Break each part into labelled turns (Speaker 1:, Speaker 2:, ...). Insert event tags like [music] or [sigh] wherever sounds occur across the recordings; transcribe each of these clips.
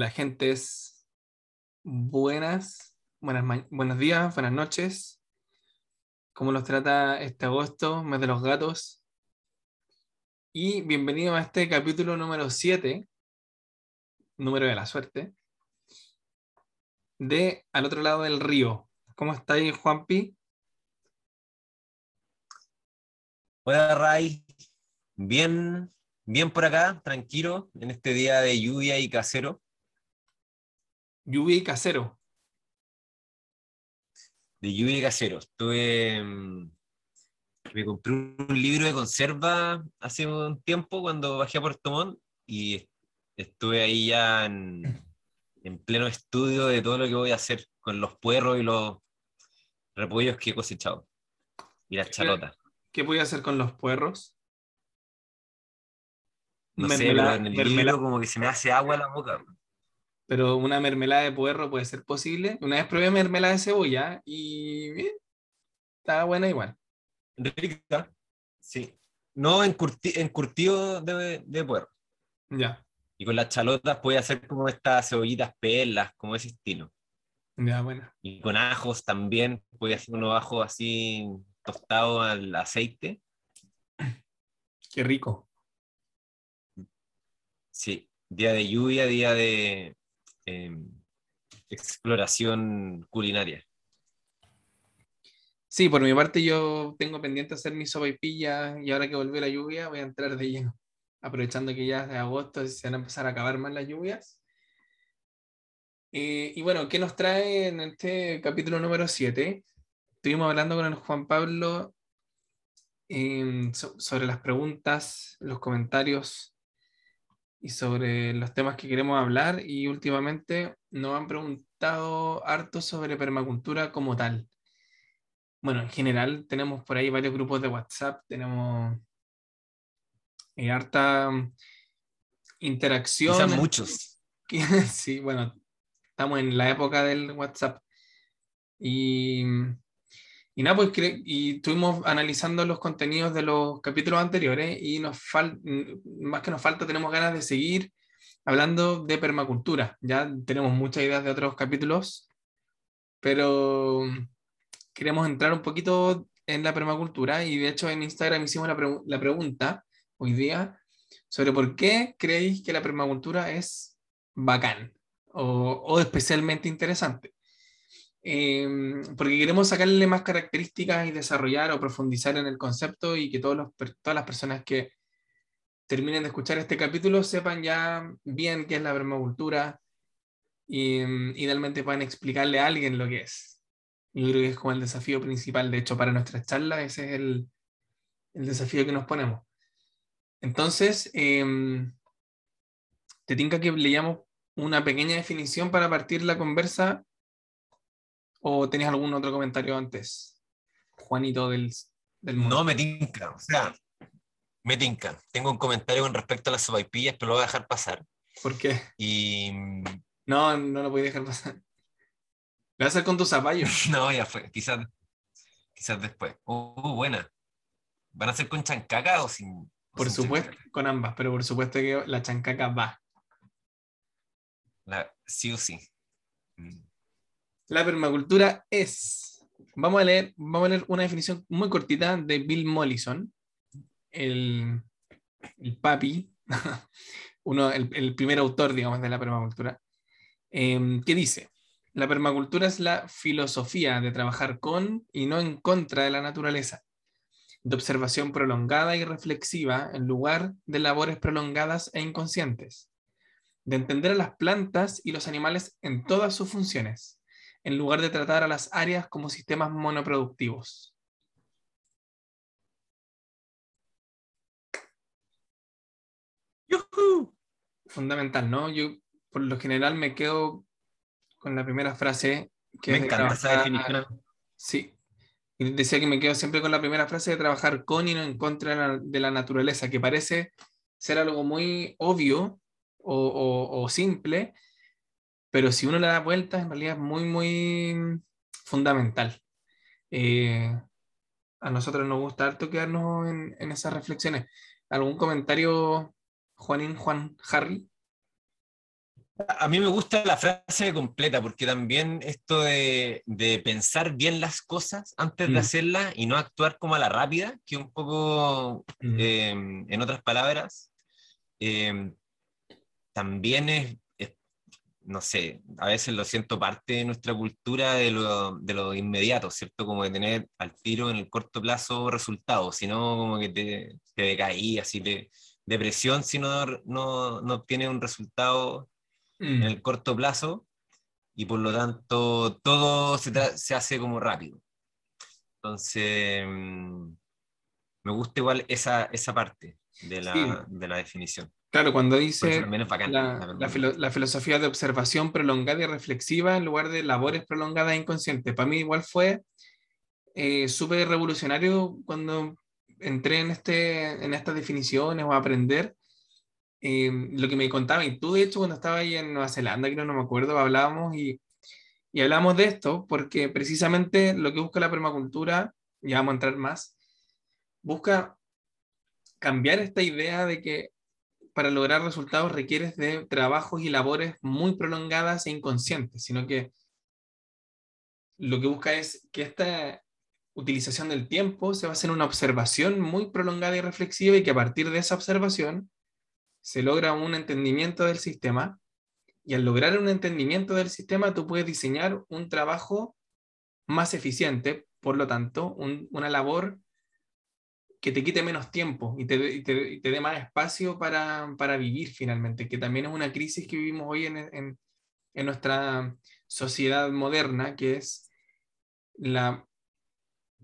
Speaker 1: Hola, gentes. Buenas, buenas ma- buenos días, buenas noches. ¿Cómo los trata este agosto, mes de los gatos? Y bienvenido a este capítulo número 7, número de la suerte, de Al otro lado del río. ¿Cómo estáis, Juanpi?
Speaker 2: Hola Ray, bien, bien por acá, tranquilo, en este día de lluvia y casero,
Speaker 1: Lluvia y casero.
Speaker 2: de lluvia y casero. Estuve, mm, me compré un libro de conserva hace un tiempo cuando bajé a Puerto Montt y est- estuve ahí ya en, en pleno estudio de todo lo que voy a hacer con los puerros y los repollos que he cosechado y las chalotas.
Speaker 1: ¿Qué voy a hacer con los puerros?
Speaker 2: No sé, pero en el
Speaker 1: mermelada-
Speaker 2: libro como que se me hace agua la boca.
Speaker 1: Pero una mermelada de puerro puede ser posible. Una vez probé mermelada de cebolla y bien, estaba buena igual.
Speaker 2: Rica, sí. No encurti- encurtido de, de puerro.
Speaker 1: Ya,
Speaker 2: Y con las chalotas puede hacer como estas cebollitas perlas, como ese estilo.
Speaker 1: ya, bueno.
Speaker 2: Y con ajos también, puede hacer unos ajos así tostados al aceite.
Speaker 1: Qué rico.
Speaker 2: Sí, día de lluvia, día de eh, exploración culinaria.
Speaker 1: Sí, por mi parte yo tengo pendiente hacer mi sopaipilla y ahora que volvió la lluvia voy a entrar de lleno. Aprovechando que ya es de agosto se van a empezar a acabar más las lluvias. Eh, y bueno, ¿qué nos trae en este capítulo número 7? Estuvimos hablando con el Juan Pablo em, so- sobre las preguntas, los comentarios y sobre los temas que queremos hablar y últimamente nos han preguntado harto sobre permacultura como tal. Bueno, en general tenemos por ahí varios grupos de WhatsApp, tenemos eh, harta mm, interacción.
Speaker 2: Quizás muchos. [laughs]
Speaker 1: Sí, bueno, estamos en la época del WhatsApp. Y, y nada, pues y estuvimos analizando los contenidos de los capítulos anteriores y nos fal- más que nos falta, tenemos ganas de seguir hablando de permacultura. Ya tenemos muchas ideas de otros capítulos, pero queremos entrar un poquito en la permacultura y de hecho en Instagram hicimos la, pregu- la pregunta hoy día sobre por qué creéis que la permacultura es bacán o, o especialmente interesante. Eh, porque queremos sacarle más características y desarrollar o profundizar en el concepto y que todos los todas las personas que terminen de escuchar este capítulo sepan ya bien qué es la permacultura y mm, idealmente puedan explicarle a alguien lo que es. Yo creo que es como el desafío principal, de hecho, para nuestra charla, ese es el, el desafío que nos ponemos. Entonces, em, ¿te tinca que leamos una pequeña definición para partir la conversa? ¿O tenías algún otro comentario antes, Juanito del, del mundo?
Speaker 2: No me tinca, o sea, me tinca. Tengo un comentario con respecto a las sopaipillas, pero lo voy a dejar pasar.
Speaker 1: ¿Por qué?
Speaker 2: Y
Speaker 1: No, no lo voy a dejar pasar. Lo vas a hacer con tus zapallos. [laughs]
Speaker 2: no, ya fue, quizás, quizás después. Uh, buena. ¿Van a ser con chancaca o sin? o
Speaker 1: Por
Speaker 2: sin
Speaker 1: supuesto,
Speaker 2: chancaca?
Speaker 1: con ambas, pero por supuesto que la chancaca va.
Speaker 2: La- sí o sí. Mm.
Speaker 1: La permacultura es. Vamos a leer, vamos a leer una definición muy cortita de Bill Mollison, el, papi, [laughs] uno, el, el primer autor, digamos, de la permacultura, em, que dice: La permacultura es la filosofía de trabajar con y no en contra de la naturaleza, de observación prolongada y reflexiva en lugar de labores prolongadas e inconscientes, de entender a las plantas y los animales en todas sus funciones en lugar de tratar a las áreas como sistemas monoproductivos.
Speaker 2: ¡Yujú!
Speaker 1: Fundamental, ¿no? Yo por lo general me quedo con la primera frase que
Speaker 2: Me
Speaker 1: es de
Speaker 2: encanta esa
Speaker 1: trabajar-
Speaker 2: definición.
Speaker 1: Sí. Decía que me quedo siempre con la primera frase de trabajar con y no en contra de la, de la naturaleza, que parece ser algo muy obvio o, o- o simple, pero si uno le da vueltas, en realidad es muy, muy fundamental. Eh, a nosotros nos gusta harto quedarnos en, en esas reflexiones. ¿Algún comentario, Juanín, Juan, Harry?
Speaker 2: A mí me gusta la frase completa, porque también esto de, pensar bien las cosas antes de mm. hacerlas y no actuar como a la rápida, que un poco, mm. em, en otras palabras, em, también es, no sé, a veces lo siento parte de nuestra cultura de lo, de lo, inmediato, ¿cierto? Como de tener al tiro en el corto plazo resultados, sino como que te, te decaí, así de depresión si no, no, no obtiene un resultado en mm. el corto plazo y por lo tanto todo se, se hace como rápido. Entonces, mm, me gusta igual esa, esa parte de la, de la definición.
Speaker 1: Claro, cuando dice la, la, filosofía de observación prolongada y reflexiva en lugar de labores prolongadas e inconscientes. Para mí igual fue eh, súper revolucionario cuando entré en, este, en estas definiciones o a aprender Em, lo que me contaba, y tú de hecho cuando estaba ahí en Nueva Zelanda, que no me acuerdo, hablábamos y, y hablamos de esto porque precisamente lo que busca la permacultura, ya vamos a entrar más, busca cambiar esta idea de que para lograr resultados requieres de trabajos y labores muy prolongadas e inconscientes, sino que lo que busca es que esta utilización del tiempo se base en una observación muy prolongada y reflexiva y que a partir de esa observación se logra un entendimiento del sistema. Y al lograr un entendimiento del sistema tú puedes diseñar un trabajo más eficiente, por lo tanto, una labor que te quite menos tiempo y te, te, dé más espacio para, para, vivir finalmente, que también es una crisis que vivimos hoy en, en, en nuestra sociedad moderna, que es la,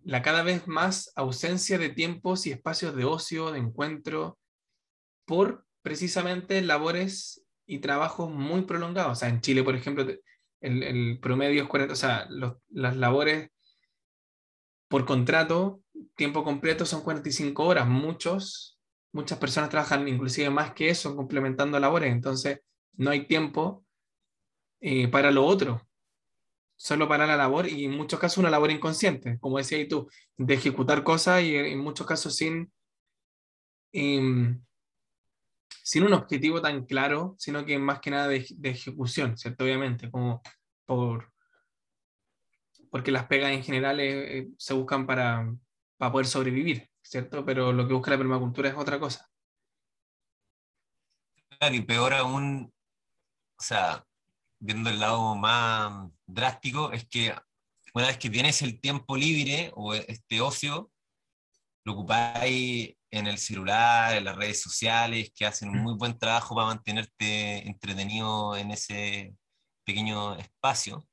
Speaker 1: la cada vez más ausencia de tiempos y espacios de ocio, de encuentro, por precisamente labores y trabajos muy prolongados. O sea, en Chile, por ejemplo, el, promedio es 40, o sea, las labores por contrato, tiempo completo, son 45 horas. Muchos, muchas personas trabajan inclusive más que eso, complementando labores. Entonces, no hay tiempo eh, para lo otro, solo para la labor y en muchos casos una labor inconsciente, como decías tú, de ejecutar cosas y en muchos casos sin... Em, sin un objetivo tan claro, sino que más que nada de, ejecución, ¿cierto? Obviamente, como por, porque las pegas en general eh, eh, se buscan para, para poder sobrevivir, ¿cierto? Pero lo que busca la permacultura es otra cosa.
Speaker 2: Claro, y peor aún, o sea, viendo el lado más drástico, es que una vez que tienes el tiempo libre o este ocio, lo ocupáis en el celular, en las redes sociales, que hacen un muy buen trabajo para mantenerte entretenido en ese pequeño espacio,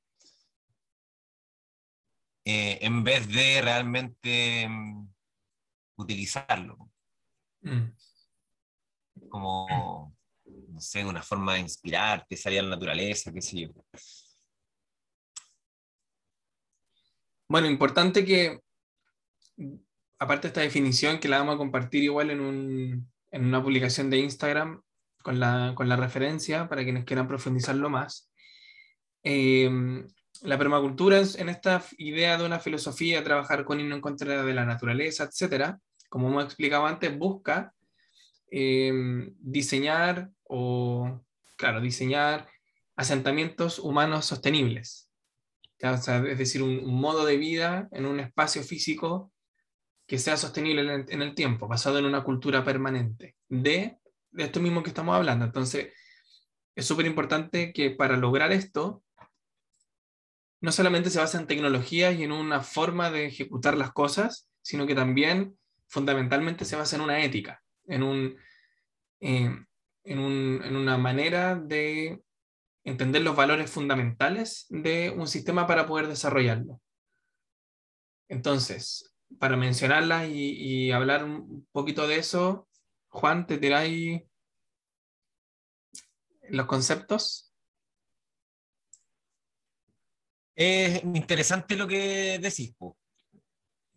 Speaker 2: eh, en vez de realmente mm, utilizarlo. Mm. Como, no sé, una forma de inspirarte, salir a la naturaleza, qué sé yo.
Speaker 1: Bueno, importante que aparte de esta definición que la vamos a compartir igual en, una publicación de Instagram con la, referencia para quienes quieran profundizarlo más. Eh, la permacultura es en esta idea de una filosofía, trabajar con y no en contra de la naturaleza, etcétera, como hemos explicado antes, busca eh, diseñar o, claro, diseñar asentamientos humanos sostenibles. es decir, un, modo de vida en un espacio físico que sea sostenible en el, tiempo, basado en una cultura permanente de, esto mismo que estamos hablando. Entonces, es súper importante que para lograr esto, no solamente se basa en tecnologías y en una forma de ejecutar las cosas, sino que también fundamentalmente se basa en una ética, en, un, eh, en, un, en una manera de entender los valores fundamentales de un sistema para poder desarrollarlo. Entonces, para mencionarlas y, hablar un poquito de eso, Juan, ¿te tiráis los conceptos?
Speaker 2: Es interesante lo que decís.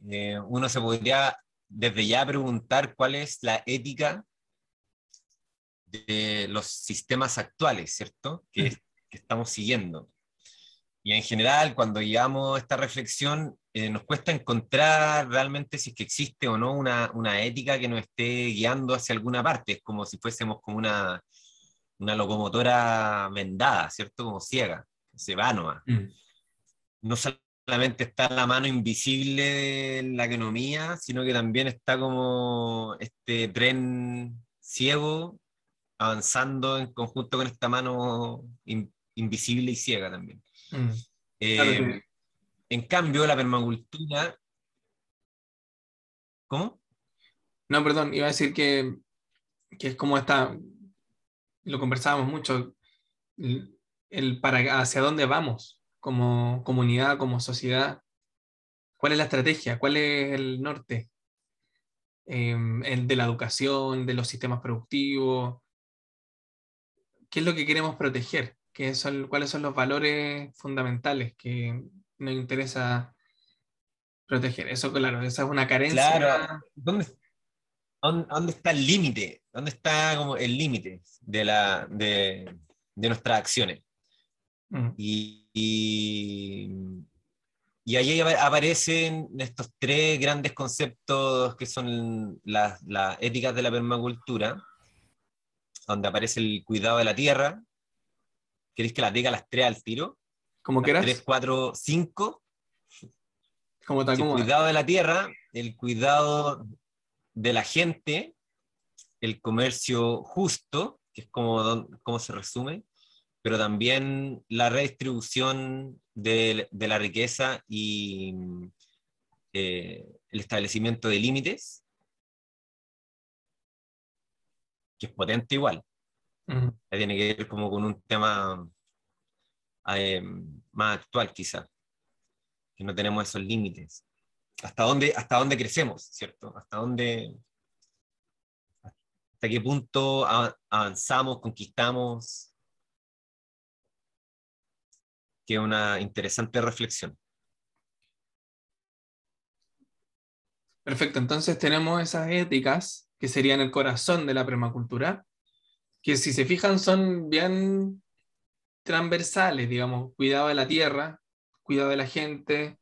Speaker 2: Eh, uno se podría desde ya preguntar cuál es la ética de los sistemas actuales, ¿cierto? Que, que estamos siguiendo. Y en general, cuando llevamos esta reflexión, eh, nos cuesta encontrar realmente si es que existe o no una, una, ética que nos esté guiando hacia alguna parte. Es como si fuésemos como una, una locomotora vendada, ¿cierto? Como ciega, se va nomás.
Speaker 1: Mm.
Speaker 2: No solamente está la mano invisible en la economía, sino que también está como este tren ciego avanzando en conjunto con esta mano in- invisible y ciega también.
Speaker 1: Mm.
Speaker 2: Eh,
Speaker 1: Claro que-
Speaker 2: En cambio, la permacultura... ¿Cómo?
Speaker 1: No, perdón, iba a decir que, que es como está, lo conversábamos mucho, el para hacia dónde vamos como comunidad, como sociedad, cuál es la estrategia, cuál es el norte, Em, el de la educación, de los sistemas productivos, qué es lo que queremos proteger, ¿Qué son, cuáles son los valores fundamentales que nos interesa proteger. Eso, claro, esa es una carencia.
Speaker 2: Claro. ¿Dónde, dónde- dónde está el límite? ¿Dónde está como el límite de, la, de, de nuestras acciones?
Speaker 1: Mm.
Speaker 2: Y, y, y ahí apa- aparecen estos tres grandes conceptos que son las, las éticas de la permacultura, donde aparece el cuidado de la tierra. ¿Queréis que las diga las tres al tiro?
Speaker 1: Como quieras,
Speaker 2: tres, cuatro, cinco.
Speaker 1: como tal como.
Speaker 2: cuidado de la tierra, el cuidado de la gente, el comercio justo, que es como, cómo se resume, pero también la redistribución de, de la riqueza y eh, el establecimiento de límites, que es potente igual.
Speaker 1: Mm.
Speaker 2: Ahí tiene que ver como con un tema eh, más actual quizá, que no tenemos esos límites. ¿Hasta dónde, hasta dónde crecemos, cierto? ¿Hasta dónde, hasta qué punto avanzamos, conquistamos? Que es una interesante reflexión.
Speaker 1: Perfecto, entonces tenemos esas éticas que serían el corazón de la permacultura, que si se fijan son bien transversales, digamos, cuidado de la tierra, cuidado de la gente,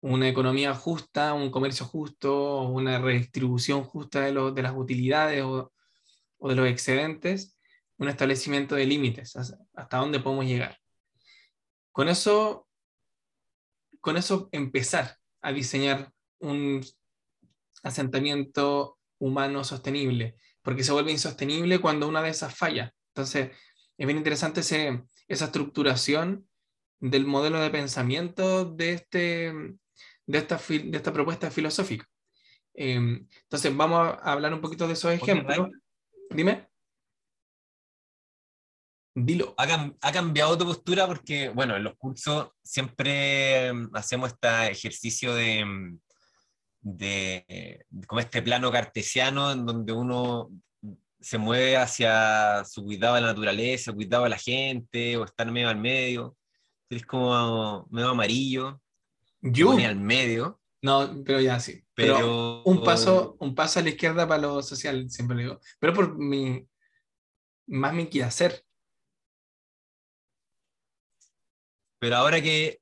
Speaker 1: una economía justa, un comercio justo, una redistribución justa de, de las utilidades o, o de los excedentes, un establecimiento de límites, hasta dónde podemos llegar. Con eso, con eso empezar a diseñar un asentamiento humano sostenible, porque se vuelve insostenible cuando una de esas falla. Entonces, es bien interesante ese- esa estructuración del modelo de pensamiento de, este, de, esta, de esta propuesta filosófica. Eh, entonces, vamos a hablar un poquito de esos ejemplos. Dime. Dilo.
Speaker 2: ¿Ha, cam- ha cambiado tu postura? Porque, bueno, en los cursos siempre mm, hacemos este ejercicio de, mm, de, eh, como este plano cartesiano en donde uno se mueve hacia su cuidado de la naturaleza, cuidado de la gente, o estar medio al medio. Es como medio amarillo,
Speaker 1: Yo.
Speaker 2: al medio,
Speaker 1: No, pero ya sí. Pero,
Speaker 2: pero,
Speaker 1: un paso, un paso a la izquierda para lo social, siempre lo digo. Pero por mi, más mi quehacer.
Speaker 2: Pero ahora que,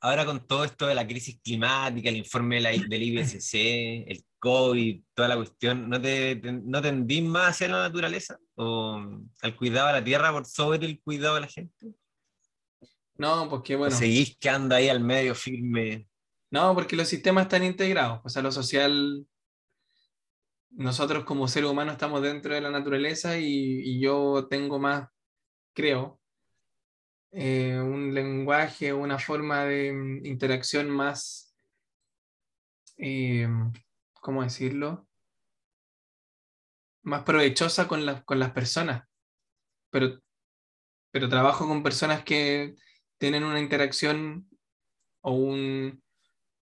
Speaker 2: ahora con todo esto de la crisis climática, el informe de la- del IPCC, el COVID, toda la cuestión, ¿no te, te- no tendís más hacia la naturaleza? ¿O al cuidado de la tierra por sobre el cuidado de la gente?
Speaker 1: No, porque
Speaker 2: ¿O
Speaker 1: bueno,
Speaker 2: seguís que anda ahí al medio firme?
Speaker 1: no, porque los sistemas están integrados. O sea, lo social, nosotros como seres humanos estamos dentro de la naturaleza y, y yo tengo más, creo, eh, un lenguaje, una forma de mm, interacción más, eh, ¿cómo decirlo? Más provechosa con las, con las personas. Pero, pero trabajo con personas que tienen una interacción o un,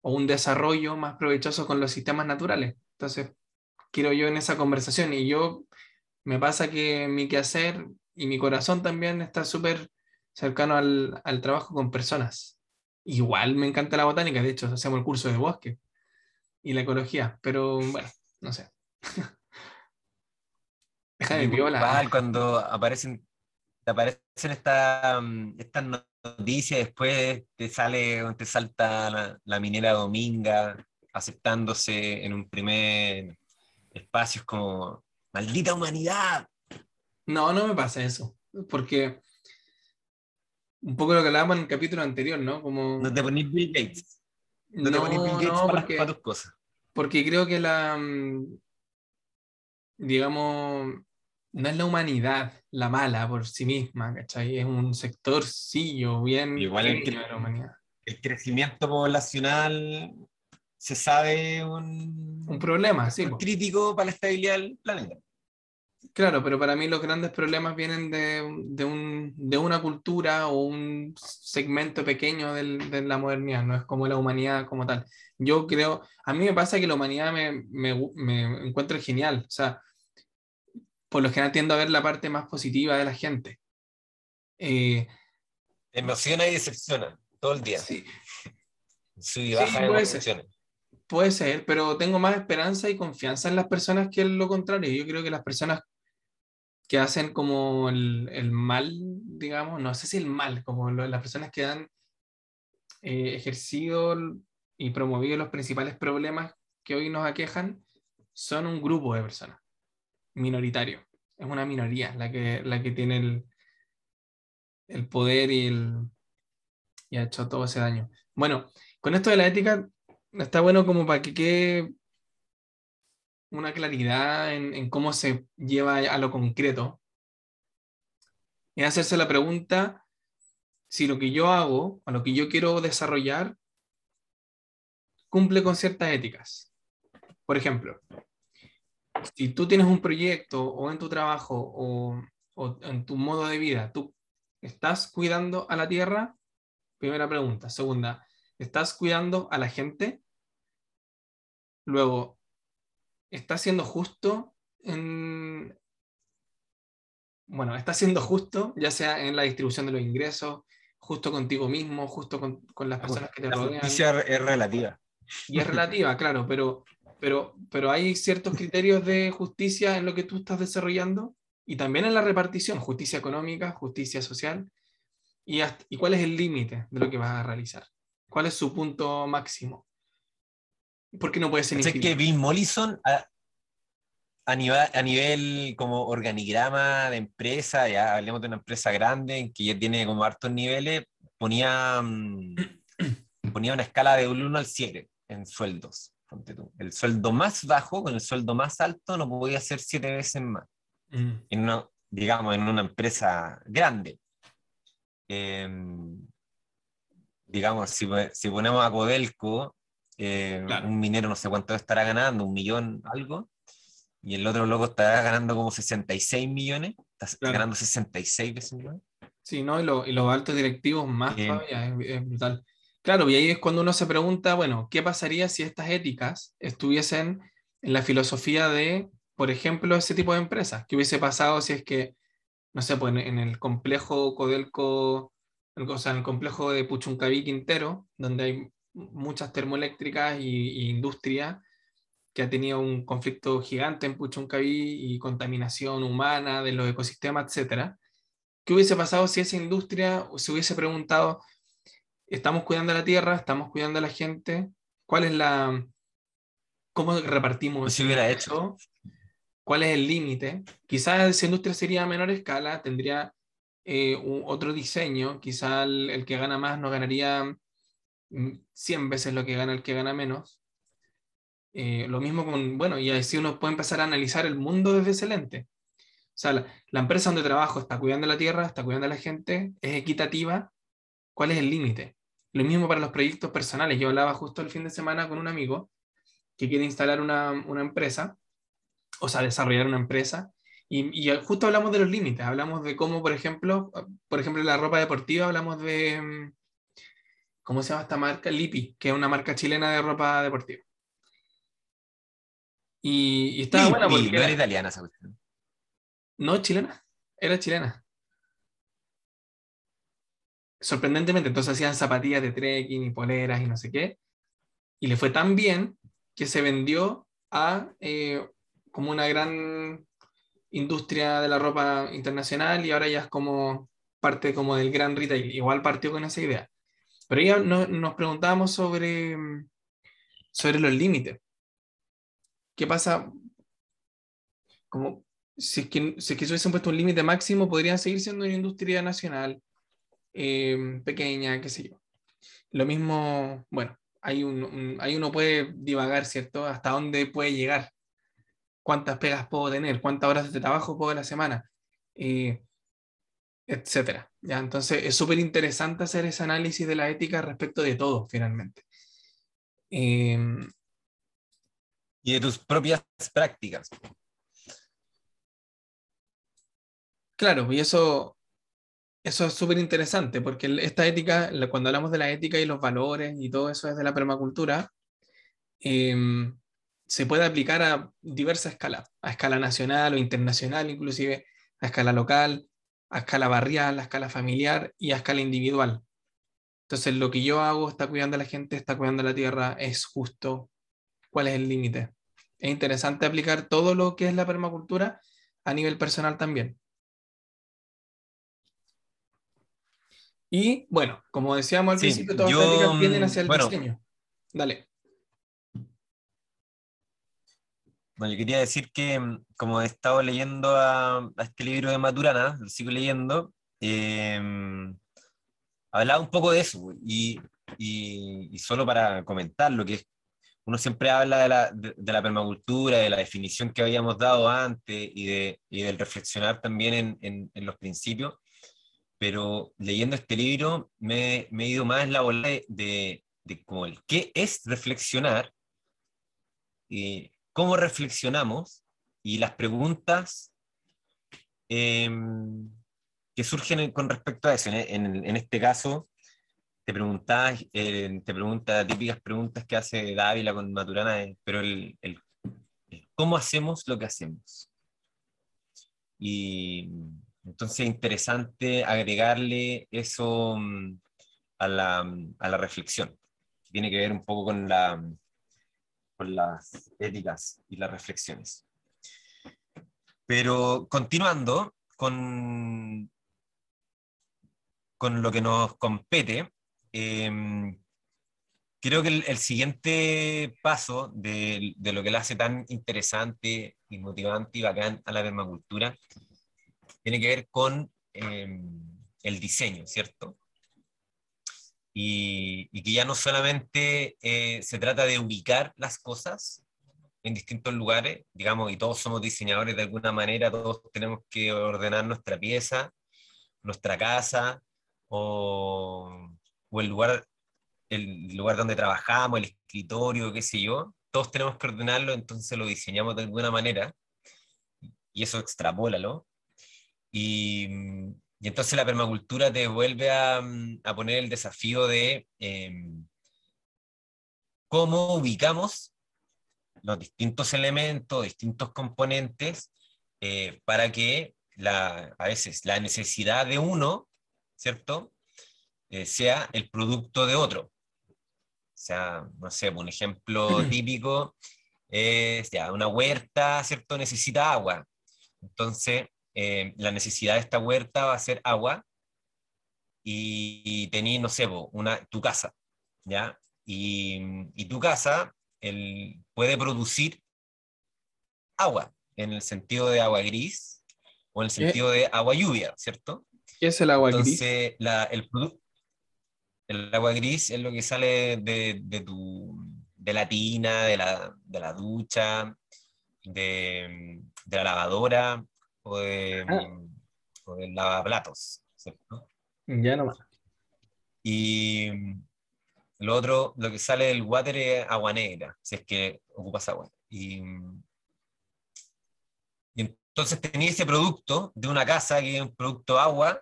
Speaker 1: o un desarrollo más provechoso con los sistemas naturales. Entonces, quiero yo en esa conversación y yo me pasa que mi quehacer y mi corazón también está súper cercano al, al trabajo con personas. Igual me encanta la botánica, de hecho, hacemos el curso de bosque y la ecología, pero bueno, no sé. [laughs] Deja de
Speaker 2: igual cuando aparecen, te aparecen esta, mm, estas noticias, después te sale, te salta la, la minera Dominga aceptándose en un primer espacio, es como, maldita humanidad.
Speaker 1: No, no me pasa eso. porque un poco lo que hablábamos en el capítulo anterior, ¿no? Como...
Speaker 2: No te ponís Bill Gates. No, te ponís Bill Gates
Speaker 1: no,
Speaker 2: para,
Speaker 1: porque-
Speaker 2: para tus cosas.
Speaker 1: Porque creo que la, mm, digamos, no es la humanidad la mala por sí misma, ¿cachai? Es un sectorcillo bien
Speaker 2: Igual el
Speaker 1: de la humanidad.
Speaker 2: El crecimiento poblacional se sabe un,
Speaker 1: Un problema, sí.
Speaker 2: un
Speaker 1: po.
Speaker 2: crítico para la estabilidad del planeta.
Speaker 1: Claro, pero para mí los grandes problemas vienen de, de un- de una cultura o un segmento pequeño del- de la modernidad, no es como la humanidad como tal. Yo creo, a mí me pasa que la humanidad me, me, me encuentro genial, o sea, por lo general tiendo a ver la parte más positiva de la gente. Eh,
Speaker 2: Emociona y decepciona todo el día.
Speaker 1: sí,
Speaker 2: Sub y
Speaker 1: Sí,
Speaker 2: baja
Speaker 1: ser.
Speaker 2: emociones.
Speaker 1: Puede ser, pero tengo más esperanza y confianza en las personas que lo contrario. Yo creo que las personas que hacen como el, el mal, digamos, no sé si el mal, como lo- las personas que han eh, ejercido y promovido los principales problemas que hoy nos aquejan, son un grupo de personas, minoritario. Es una minoría la que, la que tiene el, el poder y, el, y ha hecho todo ese daño. Bueno, con esto de la ética, está bueno como para que quede una claridad en, cómo se lleva a lo concreto. Es hacerse la pregunta si lo que yo hago o lo que yo quiero desarrollar cumple con ciertas éticas. Por ejemplo, si tú tienes un proyecto o en tu trabajo o, o en tu modo de vida, tú estás cuidando a la tierra, primera pregunta. Segunda, ¿estás cuidando a la gente? Luego, ¿estás siendo justo en... Bueno, ¿estás siendo justo, ya sea en la distribución de los ingresos, justo contigo mismo, justo con, con las personas que te
Speaker 2: La
Speaker 1: rodean?
Speaker 2: justicia es relativa.
Speaker 1: Y es relativa, claro, pero, pero, pero hay ciertos criterios de justicia en lo que tú estás desarrollando y también en la repartición, justicia económica, justicia social. ¿Y, hasta- y cuál es el límite de lo que vas a realizar? ¿Cuál es su punto máximo? ¿Por qué no puede ser
Speaker 2: ¿Sabes que
Speaker 1: infinito?
Speaker 2: Bill Mollison, a, a nivel, a nivel como organigrama de empresa, ya hablemos de una empresa grande que ya tiene como hartos niveles, ponía, mm, [clears throat] ponía una escala de 1 al 7 en sueldos. El sueldo más bajo con el sueldo más alto no podía ser siete veces más.
Speaker 1: Mm,
Speaker 2: en una, digamos, en una empresa grande. Eh, digamos, si, si ponemos a Codelco, eh,
Speaker 1: Claro.
Speaker 2: un minero no sé cuánto estará ganando, un millón algo, y el otro loco estará ganando como 66 millones, está
Speaker 1: Claro.
Speaker 2: ganando 66 veces más.
Speaker 1: Sí, ¿no? Y, lo- y los altos directivos más
Speaker 2: Eh.
Speaker 1: todavía, es, es brutal. Claro, y ahí es cuando uno se pregunta, bueno, ¿qué pasaría si estas éticas estuviesen en la filosofía de, por ejemplo, ese tipo de empresas? ¿Qué hubiese pasado si es que, no sé, pues en, en el complejo Codelco, el- o sea, en el complejo de Puchuncaví Quintero, donde hay muchas termoeléctricas y, y industria, que ha tenido un conflicto gigante en Puchuncaví y contaminación humana de los ecosistemas, etcétera? ¿Qué hubiese pasado si esa industria se hubiese preguntado, estamos cuidando la tierra, estamos cuidando a la gente, cuál es la, cómo repartimos
Speaker 2: se
Speaker 1: ese
Speaker 2: hubiera
Speaker 1: ingreso? ¿Cuál es el límite? Quizás esa industria sería a menor escala, tendría eh, otro diseño, quizás el, que gana más no ganaría mm, 100 veces lo que gana el que gana menos. Eh, lo mismo con, bueno, y así uno puede empezar a analizar el mundo desde ese lente. O sea, la, la empresa donde trabajo está cuidando la tierra, está cuidando a la gente, es equitativa. ¿Cuál es el límite? Lo mismo para los proyectos personales. Yo hablaba justo el fin de semana con un amigo que quiere instalar una, una empresa, o sea, desarrollar una empresa, y, y justo hablamos de los límites. Hablamos de cómo, por ejemplo, por ejemplo, la ropa deportiva hablamos de, mm, ¿cómo se llama esta marca? Lipi, que es una marca chilena de ropa deportiva. Y, y estaba buena porque
Speaker 2: no era- italiana esa cuestión.
Speaker 1: no chilena, era chilena. Sorprendentemente, entonces hacían zapatillas de trekking y poleras y no sé qué. Y le fue tan bien que se vendió a eh, como una gran industria de la ropa internacional y ahora ya es como parte como del gran retail. Igual partió con esa idea. Pero ya no- nos preguntábamos sobre, sobre los límites. ¿Qué pasa? Como si es que, si es que se hubiesen puesto un límite máximo, podrían seguir siendo una industria nacional eh, pequeña, qué sé yo. Lo mismo, bueno, hay un, ahí uno puede divagar, ¿cierto? Hasta dónde puede llegar, cuántas pegas puedo tener, cuántas horas de trabajo puedo a la semana, eh, etcétera. ¿ya? Entonces es súper interesante hacer ese análisis de la ética respecto de todo, finalmente. Em,
Speaker 2: y de tus propias prácticas.
Speaker 1: Claro, y eso, eso es súper interesante, porque esta ética, cuando hablamos de la ética y los valores y todo eso es de la permacultura, em, se puede aplicar a diversas escalas, a escala nacional o internacional, inclusive a escala local, a escala barrial, a escala familiar y a escala individual. Entonces, lo que yo hago está cuidando a la gente, está cuidando a la tierra, es justo. ¿Cuál es el límite? Es interesante aplicar todo lo que es la permacultura a nivel personal también. Y bueno, como decíamos al principio, todas las técnicas vienen hacia el diseño. Dale.
Speaker 2: Bueno, yo quería decir que, mm, como he estado leyendo a, este libro de Maturana, lo sigo leyendo, eh, hablaba un poco de eso, y, y, solo para comentar lo que uno siempre habla de la, de, la, permacultura, de la definición que habíamos dado antes y, de, y del reflexionar también en, en, en los principios pero leyendo este libro me, he ido más en la bola de, de, qué es reflexionar, y cómo reflexionamos y las preguntas em, que surgen con respecto a eso. En, este caso, te preguntas, eh, te pregunta típicas preguntas que hace Dávila con Maturana, eh, pero el, cómo hacemos lo que hacemos. Y entonces es interesante agregarle eso mm, a la, a la reflexión. Tiene que ver un poco con, la, con las éticas y las reflexiones. Pero continuando con, con lo que nos compete, em, creo que el, siguiente paso de, de, lo que le hace tan interesante y motivante y bacán a la permacultura tiene que ver con em, el diseño, ¿cierto? Y, que ya no solamente eh, se trata de ubicar las cosas en distintos lugares, digamos, y todos somos diseñadores de alguna manera, todos tenemos que ordenar nuestra pieza, nuestra casa o, o el lugar el lugar donde trabajamos, el escritorio, qué sé yo, todos tenemos que ordenarlo, entonces lo diseñamos de alguna manera, y eso extrapólalo, y, y, entonces la permacultura te vuelve a, a poner el desafío de em, cómo ubicamos los distintos elementos, distintos componentes, eh, para que la, a veces la necesidad de uno, ¿cierto? Eh, sea el producto de otro. O sea, no sé, un ejemplo [clears throat] típico es ya una huerta, ¿cierto? Necesita agua. Entonces, eh, la necesidad de esta huerta va a ser agua y, y no sé, una, tu casa, ¿ya? Y, y tu casa el, puede producir agua, en el sentido de agua gris o en el sentido de agua lluvia, ¿cierto?
Speaker 1: ¿Qué es el agua
Speaker 2: Entonces, gris? La, el, el agua gris es lo que sale de, de, tu, de la tina, de la, de la ducha, de, de, la lavadora, o de, ah. o de lavaplatos. ¿cierto?
Speaker 1: Ya no más.
Speaker 2: Y lo otro, lo que sale del water es agua negra, si es que ocupas agua. Y, y entonces tenía ese producto de una casa que es un producto agua,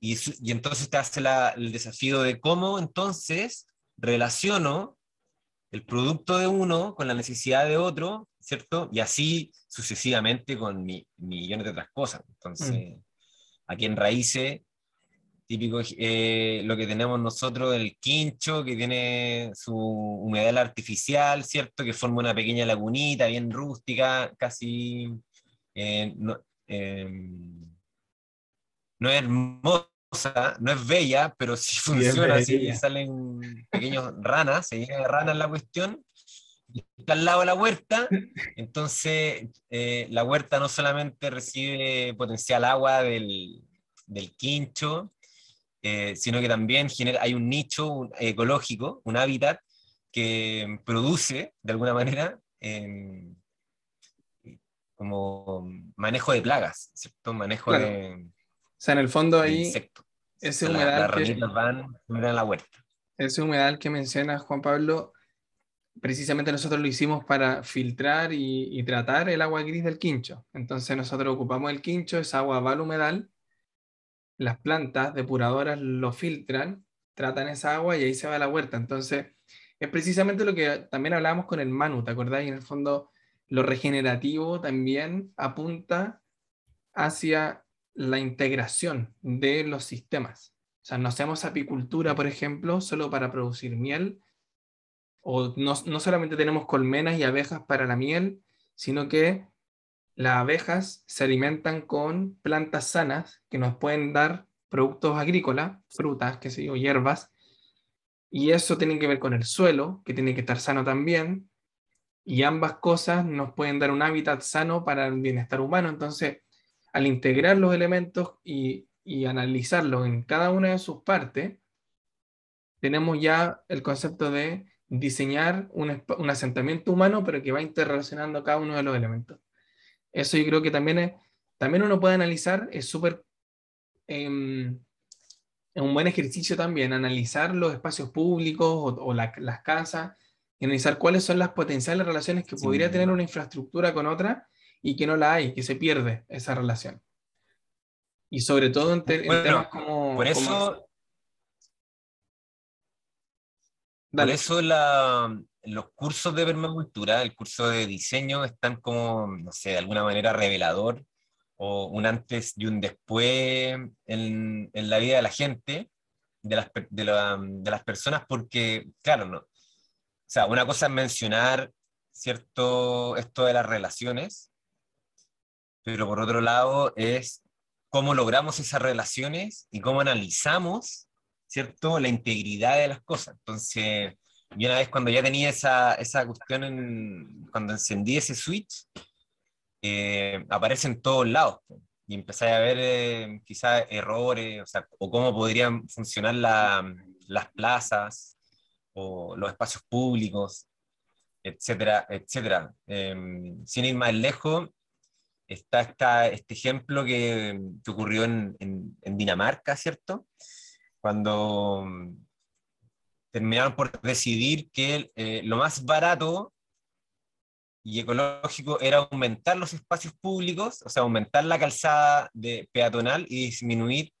Speaker 2: y, y entonces te hace la, el desafío de cómo entonces relaciono el producto de uno con la necesidad de otro, ¿cierto? Y así sucesivamente con millones de otras cosas. Entonces, mm. aquí en Raíces, típico eh, lo que tenemos nosotros, el quincho, que tiene su humedal artificial, ¿cierto? Que forma una pequeña lagunita bien rústica, casi... Eh, no, eh, no es no es bella, pero sí funciona, sí, salen pequeños ranas, se llega rana en la cuestión, está al lado de la huerta, entonces eh, la huerta no solamente recibe potencial agua del, del quincho, eh, sino que también genera, hay un nicho ecológico, un hábitat que produce, de alguna manera, em, como manejo de plagas, ¿cierto? Manejo de...
Speaker 1: O sea, en el fondo ahí, ese humedal,
Speaker 2: que, van la huerta.
Speaker 1: ese humedal que mencionas, Juan Pablo, precisamente nosotros lo hicimos para filtrar y, y, tratar el agua gris del quincho. Entonces nosotros ocupamos el quincho, esa agua va al humedal las plantas depuradoras lo filtran, tratan esa agua y ahí se va a la huerta. Entonces, es precisamente lo que también hablábamos con el Manu, ¿te acordás? Y en el fondo, lo regenerativo también apunta hacia la integración de los sistemas. O sea, no hacemos apicultura, por ejemplo, solo para producir miel, o no, no solamente tenemos colmenas y abejas para la miel, sino que las abejas se alimentan con plantas sanas que nos pueden dar productos agrícolas, frutas, que sé yo, hierbas, y eso tiene que ver con el suelo, que tiene que estar sano también, y ambas cosas nos pueden dar un hábitat sano para el bienestar humano. Entonces, al integrar los elementos y, y analizarlos en cada una de sus partes, tenemos ya el concepto de diseñar un, un asentamiento humano, pero que va interrelacionando cada uno de los elementos. Eso yo creo que también, es, también uno puede analizar, es súper... Em, es un buen ejercicio también, analizar los espacios públicos o, las casas, y analizar cuáles son las potenciales relaciones que podría tener una infraestructura con otra y que no la hay, que se pierde esa relación. Y sobre todo en, temas como...
Speaker 2: Por eso... Por eso la, los cursos de permacultura, el curso de diseño, están como, no sé, de alguna manera revelador o un antes y un después en, en la vida de la gente, de las, de, de las personas, porque, claro, no. O sea, una cosa es mencionar, ¿cierto?, esto de las relaciones, pero por otro lado es cómo logramos esas relaciones y cómo analizamos, ¿cierto?, la integridad de las cosas. Entonces, y una vez cuando ya tenía esa, esa cuestión, en, cuando encendí ese switch, eh, aparece en todos lados. Y empecé a ver eh, quizás errores, o, o cómo podrían funcionar la, las plazas o los espacios públicos, etcétera, etcétera. Em, sin ir más lejos, está, este ejemplo que, que ocurrió en, Dinamarca, ¿cierto? Cuando terminaron por decidir que eh, lo más barato y ecológico era aumentar los espacios públicos, o sea, aumentar la calzada de peatonal y disminuir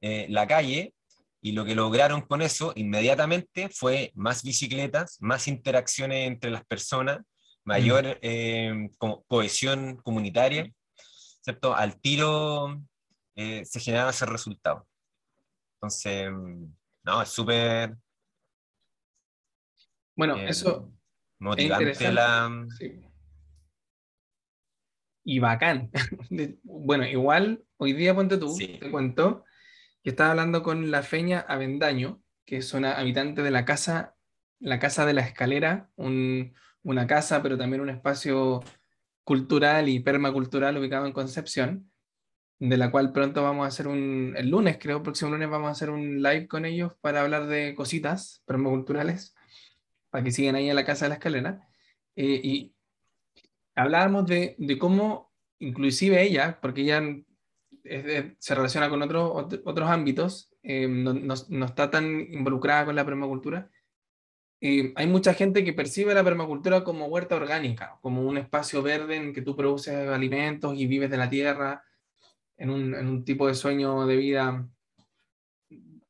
Speaker 2: eh, la calle. Y lo que lograron con eso inmediatamente fue más bicicletas, más interacciones entre las personas, mayor eh, cohesión comunitaria, ¿cierto? Al tiro se generaba ese resultado. Entonces, no, es súper
Speaker 1: bueno, eh, eso.
Speaker 2: Motivante la.
Speaker 1: Y bacán. [laughs] bueno, igual, hoy día ponte tú, te cuento, que estaba hablando con la Feña Avendaño, que es una habitante de la casa, la casa de la escalera, una casa, pero también un espacio cultural y permacultural ubicado en Concepción, de la cual pronto vamos a hacer un, el lunes, creo, el próximo lunes vamos a hacer un live con ellos para hablar de cositas permaculturales para que sigan ahí en la casa de la escalera. Eh, y hablábamos de, de, cómo, inclusive ella, porque ella se relaciona con otros otros ámbitos, eh, no, no, está tan involucrada con la permacultura. Eh, hay mucha gente que percibe la permacultura como huerta orgánica, como un espacio verde en que tú produces alimentos y vives de la tierra, en un, en un tipo de sueño de vida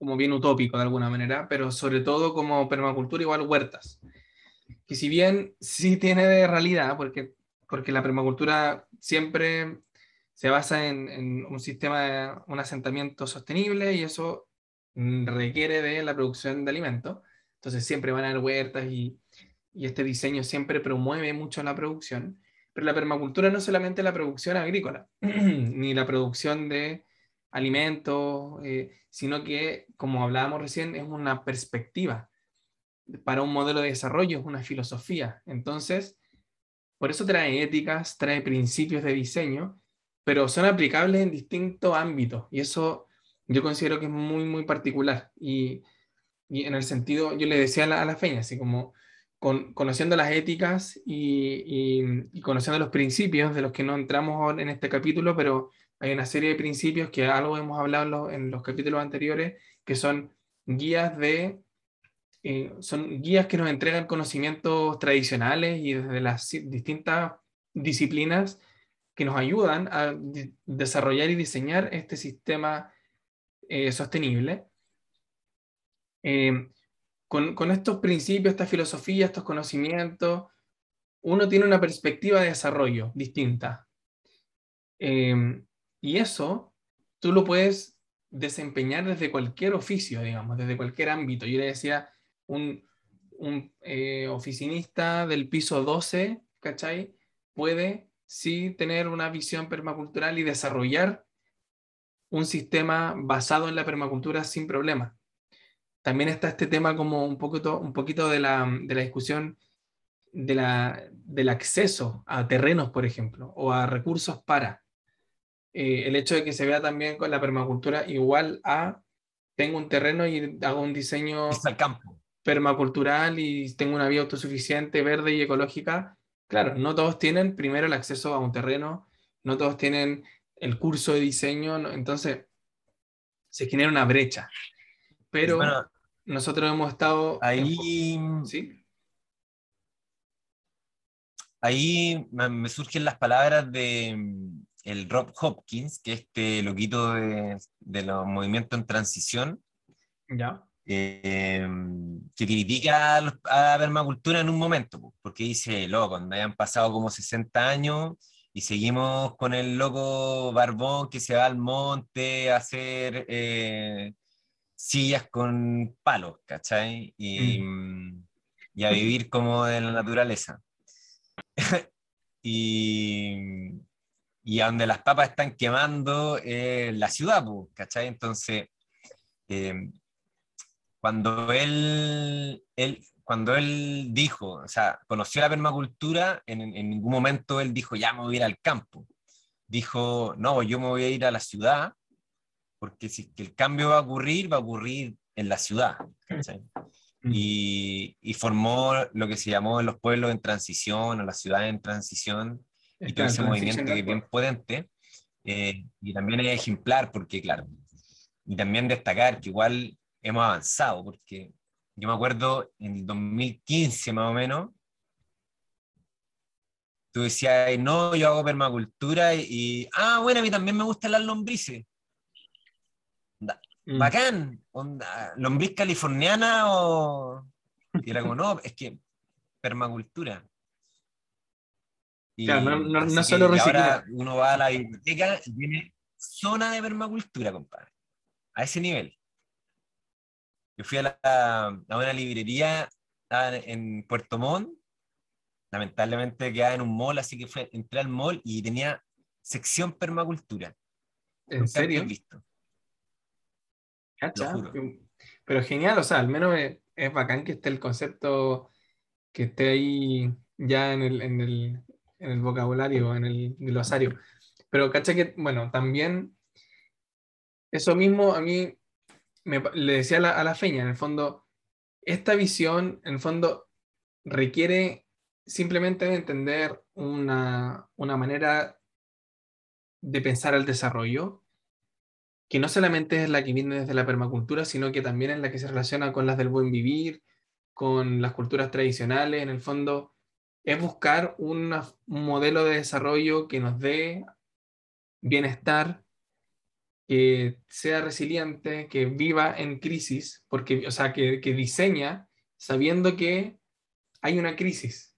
Speaker 1: como bien utópico de alguna manera, pero sobre todo como permacultura igual huertas, que si bien sí tiene de realidad, porque, porque la permacultura siempre se basa en, un sistema, un asentamiento sostenible y eso requiere de la producción de alimentos, entonces siempre van a haber huertas y, y este diseño siempre promueve mucho la producción, pero la permacultura no es solamente la producción agrícola, [clears throat] ni la producción de alimentos, eh, sino que, como hablábamos recién, es una perspectiva. para un modelo de desarrollo, es una filosofía. Entonces, por eso trae éticas, trae principios de diseño, pero son aplicables en distintos ámbitos. Y eso yo considero que es muy, muy particular. Y, en el sentido, yo le decía a la, a feña, así como con, conociendo las éticas y, y, conociendo los principios de los que no entramos en este capítulo, pero hay una serie de principios que algo hemos hablado en los capítulos anteriores, que son guías de eh, son guías que nos entregan conocimientos tradicionales y desde las distintas disciplinas que nos ayudan a desarrollar y diseñar este sistema eh, sostenible. Eh, con, estos principios, esta filosofía, estos conocimientos, uno tiene una perspectiva de desarrollo distinta. y eso tú lo puedes desempeñar desde cualquier oficio, digamos, desde cualquier ámbito. Yo le decía, un, eh, oficinista del piso 12, ¿cachai? Puede sí tener una visión permacultural y desarrollar un sistema basado en la permacultura sin problema. También está este tema como un poquito, un poquito de, la, discusión de la, del acceso a terrenos, por ejemplo, o a recursos para. Eh, el hecho de que se vea también con la permacultura igual a tengo un terreno y hago un diseño
Speaker 2: al campo
Speaker 1: permacultural y tengo una vida autosuficiente, verde y ecológica, claro, no todos tienen primero el acceso a un terreno, no todos tienen el curso de diseño, entonces se genera una brecha. Pero nosotros hemos estado...
Speaker 2: Ahí... ¿Sí? Ahí me surgen las palabras de mm, el Rob Hopkins, que es este loquito de, de los movimientos en transición.
Speaker 1: Ya
Speaker 2: eh, que critica a, la permacultura en un momento, porque dice, loco, cuando hayan pasado como 60 años y seguimos con el loco barbón que se va al monte a hacer eh, sillas con palos, ¿cachai? Y, mm. y, a vivir como de la naturaleza. [laughs] y, y a donde las papas están quemando eh, la ciudad, ¿cachai? Entonces, eh, cuando él, él, cuando él dijo, o sea, conoció la permacultura, en, en, ningún momento él dijo, ya me voy a ir al campo. Dijo, no, yo me voy a ir a la ciudad, porque si el cambio va a ocurrir, va a ocurrir en la ciudad. Mm. Y, y, formó lo que se llamó los pueblos en transición, o las ciudades en transición, y todo ese movimiento que es bien potente. Eh, y también es ejemplar, porque claro, y también destacar que igual hemos avanzado, porque yo me acuerdo en el 2015 más o menos, tú decías, no, yo hago permacultura y, ah, bueno, a mí también me gustan las lombrices. Mm. Bacán, onda, lombriz californiana o... Y era como, no, es que permacultura.
Speaker 1: Y claro, no, no, solo
Speaker 2: Ahora uno va a la biblioteca y tiene zona de permacultura, compadre. A ese nivel. Yo fui a, una librería en Puerto Montt, lamentablemente quedaba en un mall, así que fue, entré al mall y tenía sección permacultura.
Speaker 1: ¿En serio? Visto. Pero genial, o sea, al menos es, bacán que esté el concepto, que esté ahí ya en el, en el, en el vocabulario, en el glosario. Pero caché que, bueno, también eso mismo a mí le decía a la, feña, en el fondo, esta visión, en el fondo, requiere simplemente de entender una, manera de pensar el desarrollo, que no solamente es la que viene desde la permacultura, sino que también es la que se relaciona con las del buen vivir, con las culturas tradicionales, en el fondo, es buscar un modelo de desarrollo que nos dé bienestar, que sea resiliente, que viva en crisis, porque, o sea, que, diseña sabiendo que hay una crisis.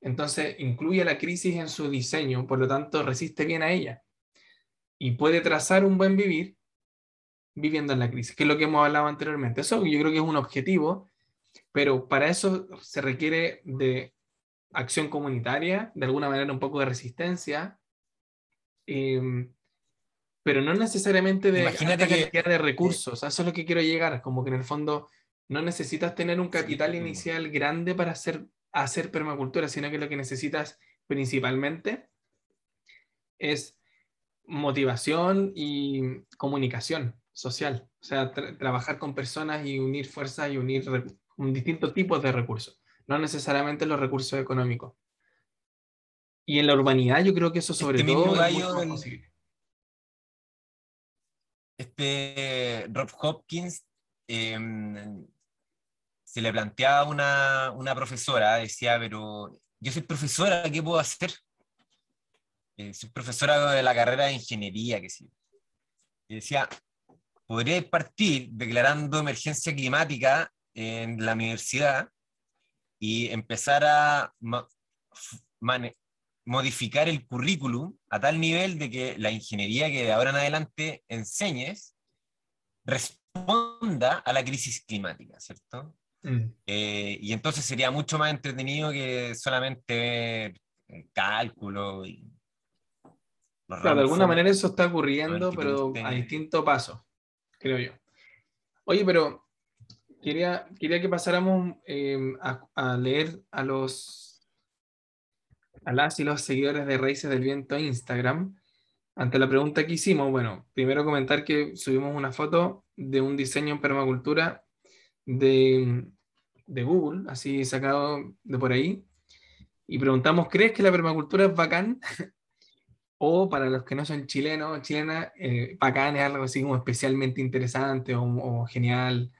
Speaker 1: Entonces, incluye la crisis en su diseño, por lo tanto, resiste bien a ella. Y puede trazar un buen vivir viviendo en la crisis, que es lo que hemos hablado anteriormente. Eso yo creo que es un objetivo, pero para eso se requiere de acción comunitaria, de alguna manera un poco de resistencia, eh, pero no necesariamente de
Speaker 2: Imagínate
Speaker 1: cantidad de recursos. eso es lo que quiero llegar, como que en el fondo no necesitas tener un capital
Speaker 2: Sí.
Speaker 1: inicial grande para hacer, hacer permacultura, sino que lo que necesitas principalmente es motivación y comunicación social. O sea, tra- trabajar con personas y unir fuerzas y unir un distintos tipos de recursos, no necesariamente los recursos económicos. Y en la urbanidad yo creo que eso sobre
Speaker 2: Este mismo
Speaker 1: todo es posible.
Speaker 2: este Rob Hopkins em, se le planteaba una, una profesora, decía, pero yo soy profesora, ¿qué puedo hacer? Eh, soy profesora de la carrera de ingeniería, que sí. Y decía, podría partir declarando emergencia climática en la universidad y empezar a modificar el currículum a tal nivel de que la ingeniería que de ahora en adelante enseñes responda a la crisis climática, ¿cierto?
Speaker 1: Mm.
Speaker 2: Eh, y entonces sería mucho más entretenido que solamente ver eh, cálculo y los
Speaker 1: Claro, de alguna manera eso está ocurriendo, pero a distinto paso, creo yo. Oye, pero quería, quería que pasáramos eh, a, leer a los a las y los seguidores de Raíces del Viento en Instagram. Ante la pregunta que hicimos, bueno, primero comentar que subimos una foto de un diseño en permacultura de, de Google, así sacado de por ahí, y preguntamos, ¿crees que la permacultura es bacán? [laughs] O para los que no son chilenos o chilenas, eh, bacán es algo así como especialmente interesante o, o genial,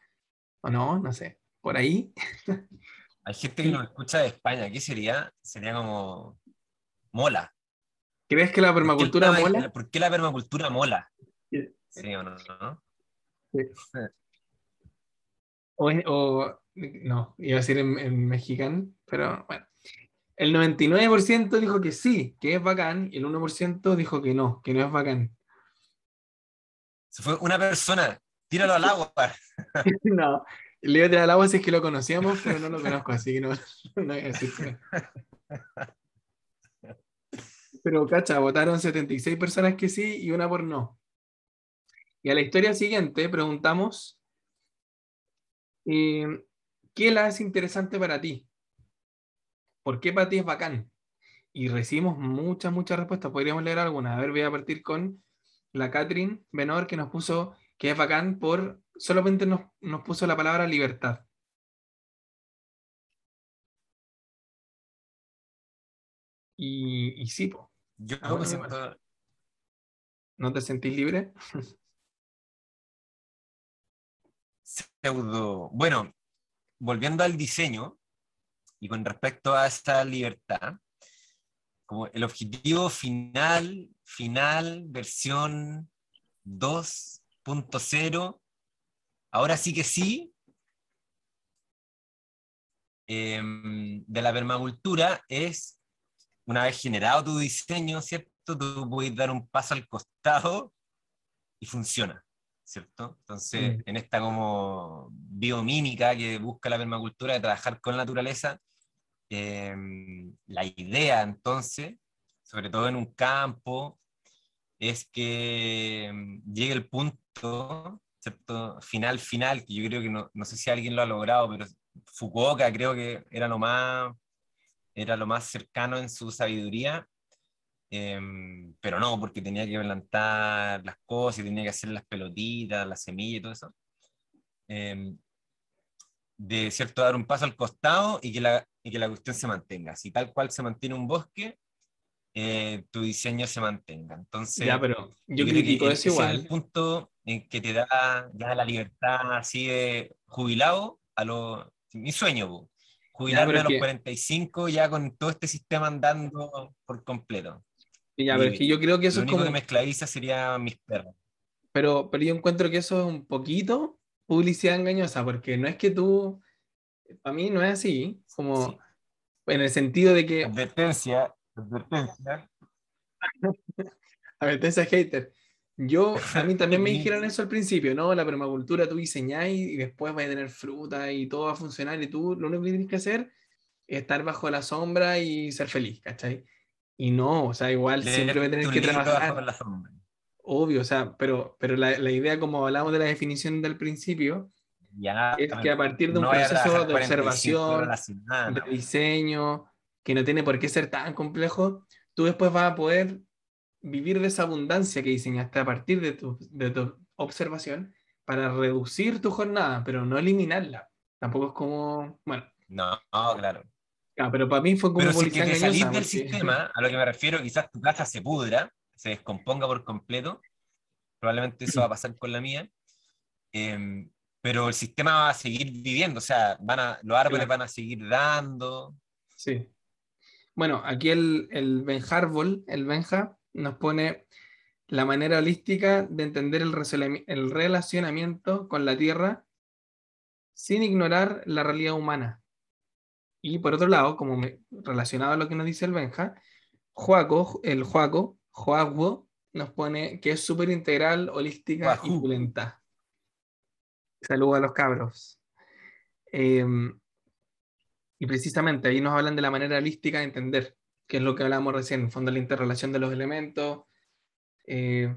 Speaker 1: o no, no sé, por ahí. [laughs]
Speaker 2: Hay gente que nos escucha de España, ¿qué sería? Sería como mola.
Speaker 1: ¿Crees que la
Speaker 2: ¿Por qué
Speaker 1: permacultura
Speaker 2: la-
Speaker 1: mola?
Speaker 2: ¿Por qué la permacultura mola?
Speaker 1: Sí.
Speaker 2: ¿Sí o no? no?
Speaker 1: O, es- o- no, iba a decir en, en mexicano, pero bueno. El 99% dijo que sí, que es bacán, y el 1% dijo que no, que no es bacán.
Speaker 2: Se fue una persona, tíralo al agua. [laughs]
Speaker 1: No, le iba a tirar al agua si es que lo conocíamos, pero no lo conozco, así que no, [laughs] no voy a decir que. Pero, cacha, votaron 76 personas que sí y una por no. Y a la historia siguiente preguntamos, eh, ¿qué la hace interesante para ti? ¿Por qué para ti es bacán? Y recibimos muchas, muchas respuestas. Podríamos leer algunas. A ver, voy a partir con la Catherine Benor que nos puso que es bacán por solamente nos, nos puso la palabra libertad. Y, y sí, po,
Speaker 2: Yo
Speaker 1: Ah, bueno,
Speaker 2: me siento,
Speaker 1: ¿no te sentís libre?
Speaker 2: pseudo. Bueno, volviendo al diseño y con respecto a esta libertad, como el objetivo final, final, versión 2.0, ahora sí que sí, em, de la permacultura es, una vez generado tu diseño, ¿cierto? Tú puedes dar un paso al costado y funciona. ¿Cierto? Entonces,
Speaker 1: Mm.
Speaker 2: en esta como biomímica que busca la permacultura de trabajar con la naturaleza, eh, la idea entonces, sobre todo en un campo, es que mm, llegue el punto, ¿cierto? Final, final, que yo creo que no, no sé si alguien lo ha logrado, pero Fukuoka creo que era lo más, era lo más cercano en su sabiduría, Em, pero no, porque tenía que plantar las cosas y tenía que hacer las pelotitas, las semillas y todo eso. Em, de cierto, dar un paso al costado y que la, y que la cuestión se mantenga. Si tal cual se mantiene un bosque, eh, tu diseño se mantenga. Entonces,
Speaker 1: ya, pero yo,
Speaker 2: creo que
Speaker 1: critico
Speaker 2: e-
Speaker 1: eso
Speaker 2: ese es
Speaker 1: igual.
Speaker 2: el punto en que te da ya la libertad así de jubilado a lo, mi sueño, jubilarme
Speaker 1: pero
Speaker 2: a los
Speaker 1: que-
Speaker 2: 45 ya con todo este sistema andando por completo.
Speaker 1: Ya, pero es que yo creo que eso
Speaker 2: Lo
Speaker 1: es
Speaker 2: único
Speaker 1: como...
Speaker 2: que me esclaviza sería mis perros.
Speaker 1: Pero, pero yo encuentro que eso es un poquito publicidad engañosa, porque no es que tú, para mí no es así, como
Speaker 2: Sí.
Speaker 1: en el sentido de que,
Speaker 2: Advertencia, advertencia. [laughs]
Speaker 1: advertencia hater, yo, a mí también me [laughs] dijeron eso al principio, ¿no? La permacultura tú diseñáis y después vas a tener fruta y todo va a funcionar y tú lo único que tienes que hacer es estar bajo la sombra y ser feliz, ¿cachai? Y no, o sea, igual siempre voy a tener que trabajar.
Speaker 2: bajo la sombra.
Speaker 1: Obvio, o sea, pero, pero la, la idea, como hablamos de la definición del principio,
Speaker 2: Ya,
Speaker 1: es que a partir de un
Speaker 2: no
Speaker 1: proceso de
Speaker 2: 45 horas a
Speaker 1: observación,
Speaker 2: semana.
Speaker 1: de diseño, que no tiene por qué ser tan complejo, tú después vas a poder vivir de esa abundancia que diseñaste a partir de tu, de tu observación para reducir tu jornada, pero no eliminarla. Tampoco es como, bueno,
Speaker 2: No, no, claro.
Speaker 1: Ah, pero para mí fue como
Speaker 2: Pero si que te salís del
Speaker 1: porque-
Speaker 2: sistema, a lo que me refiero, quizás tu casa se pudra, se descomponga por completo, probablemente eso va a pasar con la mía, em, pero el sistema va a seguir viviendo, o sea, van a, los árboles
Speaker 1: Claro.
Speaker 2: van a seguir dando.
Speaker 1: Sí. Bueno, aquí el, el Ben Harvol, el Benja, nos pone la manera holística de entender el, el relacionamiento con la Tierra sin ignorar la realidad humana. Y por otro lado, como me- relacionado a lo que nos dice el Benja, Joaco, el Joaco, Joaco, nos pone que es súper integral, holística y
Speaker 2: Guajú.
Speaker 1: pulenta. Saludos a los cabros. Em, y precisamente ahí nos hablan de la manera holística de entender, que es lo que hablábamos recién, en fondo la interrelación de los elementos, eh,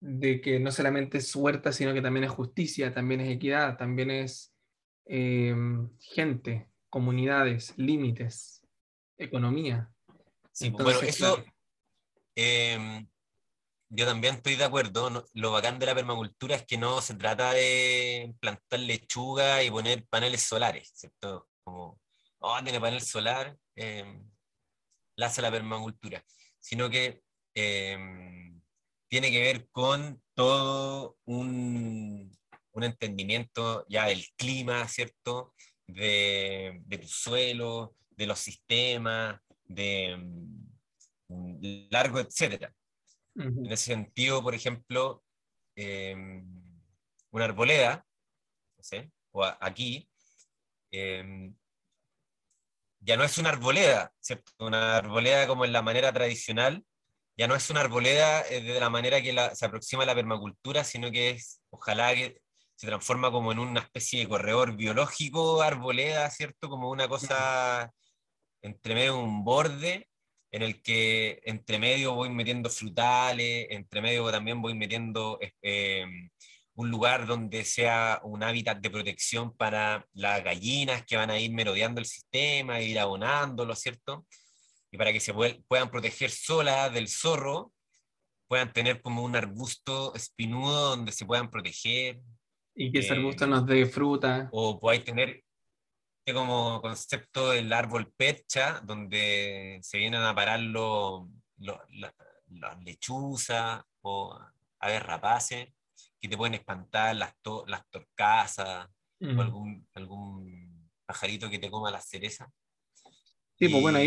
Speaker 1: de que no solamente es huerta, sino que también es justicia, también es equidad, también es eh, gente, comunidades, límites, economía.
Speaker 2: Sí, pues, bueno, eso
Speaker 1: claro,
Speaker 2: em, yo también estoy de acuerdo. no- Lo bacán de la permacultura es que no se trata de plantar lechuga y poner paneles solares, ¿cierto? Como, oh, tiene panel solar, em, la hace la permacultura, sino que em, tiene que ver con todo un, un entendimiento ya del clima, ¿cierto? De, de tu suelo, de los sistemas, de mm, largo, etcétera.
Speaker 1: ujú,
Speaker 2: En ese sentido, por ejemplo, eh, una arboleda, no sé, o a- aquí, eh, ya no es una arboleda, ¿cierto? Una arboleda como en la manera tradicional, ya no es una arboleda eh, de la manera que la- se aproxima a la permacultura, sino que es, ojalá que se transforma como en una especie de corredor biológico, arboleda, ¿cierto? Como una cosa entre medio un borde en el que entre medio voy metiendo frutales, entre medio también voy metiendo eh, un lugar donde sea un hábitat de protección para las gallinas que van a ir merodeando el sistema, ir abonándolo, ¿cierto? Y para que se puedan proteger solas del zorro, puedan tener como un arbusto espinudo donde se puedan proteger,
Speaker 1: Y que ese arbusto nos dé fruta.
Speaker 2: o podáis tener este como concepto del árbol percha, donde se vienen a parar los los- lechuzas o aves rapaces que te pueden espantar, las, to- las torcasas o
Speaker 1: Mm.
Speaker 2: algún, algún pajarito que te coma las cerezas.
Speaker 1: Sí, pues bueno, ahí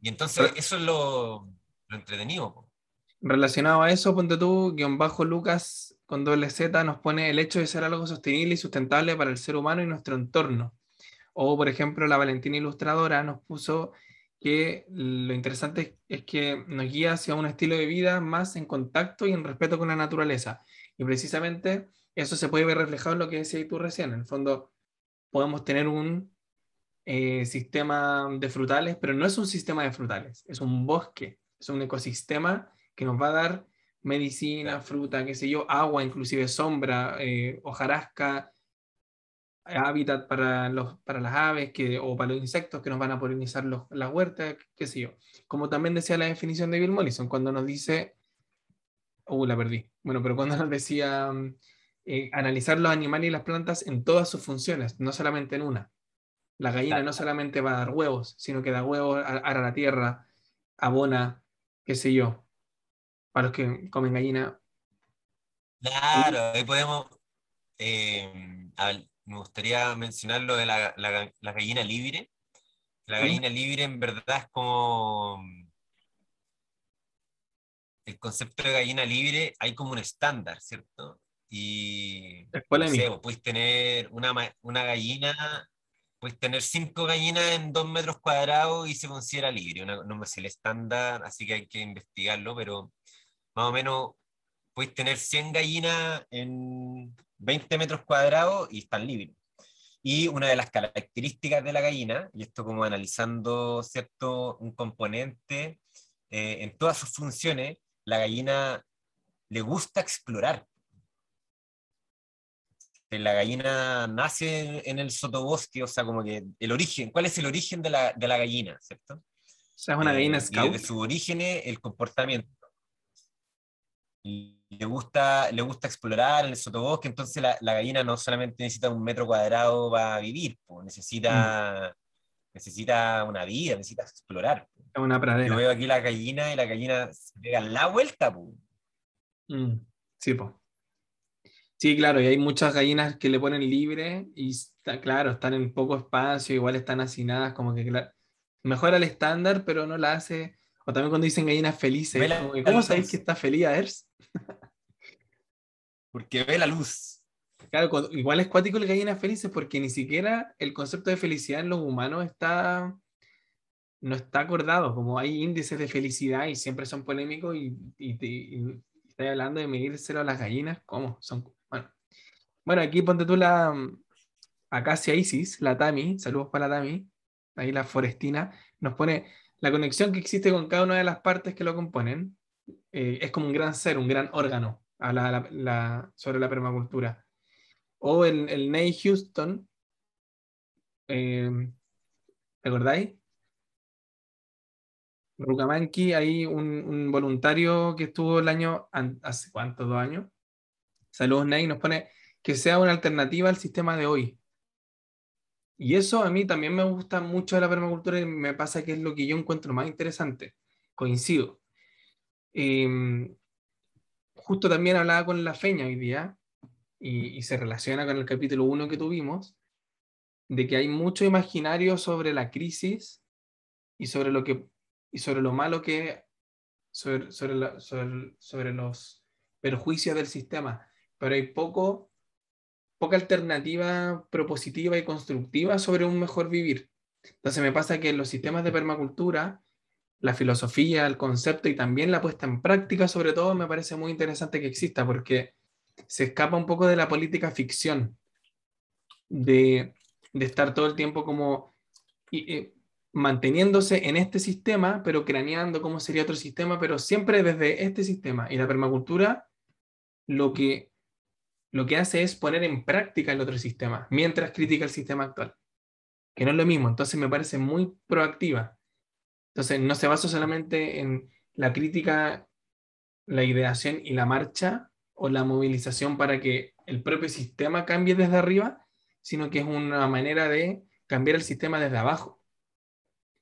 Speaker 2: Y, y entonces eso es lo, lo entretenido. po.
Speaker 1: Relacionado a eso, ponte tú, guion bajo Lucas con doble Z nos pone el hecho de ser algo sostenible y sustentable para el ser humano y nuestro entorno. O, por ejemplo, la Valentina Ilustradora nos puso que lo interesante es, que nos guía hacia un estilo de vida más en contacto y en respeto con la naturaleza. Y precisamente eso se puede ver reflejado en lo que decías tú recién. En el fondo, podemos tener un eh, sistema de frutales, pero no es un sistema de frutales, es un bosque, es un ecosistema que nos va a dar medicina, fruta, qué sé yo, agua, inclusive sombra, eh, hojarasca, hábitat para, los, para las aves que, o para los insectos que nos van a polinizar los, las huertas, qué sé yo. Como también decía la definición de Bill Mollison, cuando nos dice, uh, la perdí, bueno, pero cuando [laughs] nos decía mm, eh, analizar los animales y las plantas en todas sus funciones, no solamente en una. La gallina no solamente va a dar huevos, sino que da huevos, a- ara la tierra, abona, qué sé yo. Para los que comen gallina,
Speaker 2: Claro, ahí podemos. eh, me gustaría mencionar lo de la, la ga- la gallina libre. La gallina libre en verdad es como. El concepto de gallina libre, hay como un estándar, ¿cierto? Y. No sé, puedes tener una, gallina, puedes tener cinco gallinas en dos metros cuadrados y se considera libre. Una- no me sé el estándar, así que hay que investigarlo, pero más o menos puedes tener 100 gallinas en 20 metros cuadrados y están libres. Y una de las características de la gallina, y esto como analizando cierto un componente eh, en todas sus funciones, la gallina le gusta explorar. la gallina nace en el sotobosque, o sea, como que el origen, ¿cuál es el origen de la, de la gallina, ¿cierto? O
Speaker 1: sea, es una gallina scout.
Speaker 2: Y desde su origen, el comportamiento. Le gusta, le gusta explorar en el sotobosque, entonces la, la, gallina no solamente necesita un metro cuadrado para vivir, pues, necesita, mm. necesita una vida, necesita explorar.
Speaker 1: Es una pradera.
Speaker 2: Yo veo aquí la gallina y la gallina se pega la vuelta. pues.
Speaker 1: Mm. Sí, pues. Sí, claro, y hay muchas gallinas que le ponen libre y está, claro, están en poco espacio, igual están hacinadas, como que claro, mejora el estándar, pero no la hace. O también cuando dicen gallinas felices, ¿cómo sabéis que está feliz Ers? [laughs]
Speaker 2: Porque ve la luz.
Speaker 1: Claro, igual es cuático el gallinas felices porque ni siquiera el concepto de felicidad en los humanos está no está acordado, como hay índices de felicidad y siempre son polémicos y, y, estoy hablando de medírselo a las gallinas, ¿cómo? Son bueno, aquí ponte tú la Acacia Isis, la Tami, saludos para la Tami, ahí la Forestina, nos pone la conexión que existe con cada una de las partes que lo componen. Eh, es como un gran ser, un gran órgano, habla sobre la permacultura. O el, el Ney Houston, ¿recordáis? Rucamanqui, hay un, un, voluntario que estuvo el año, ¿hace cuánto? ¿Dos años? Saludos, Ney, nos pone que sea una alternativa al sistema de hoy. Y eso a mí también me gusta mucho de la permacultura y me pasa que es lo que yo encuentro más interesante. Coincido. Em, justo también hablaba con la Feña hoy día y, se relaciona con el capítulo 1 que tuvimos, de que hay mucho imaginario sobre la crisis y sobre lo, que, y sobre lo malo que, sobre, sobre, sobre los perjuicios del sistema, pero hay poco poca alternativa propositiva y constructiva sobre un mejor vivir. Entonces me pasa que en los sistemas de permacultura, la filosofía, el concepto y también la puesta en práctica, sobre todo, me parece muy interesante que exista porque se escapa un poco de la política ficción, de, estar todo el tiempo como manteniéndose en este sistema, pero craneando cómo sería otro sistema, pero siempre desde este sistema. Y la permacultura lo que lo que hace es poner en práctica el otro sistema, mientras critica el sistema actual, que no es lo mismo, entonces me parece muy proactiva. Entonces no se basa solamente en la crítica, la ideación y la marcha o la movilización para que el propio sistema cambie desde arriba, sino que es una manera de cambiar el sistema desde abajo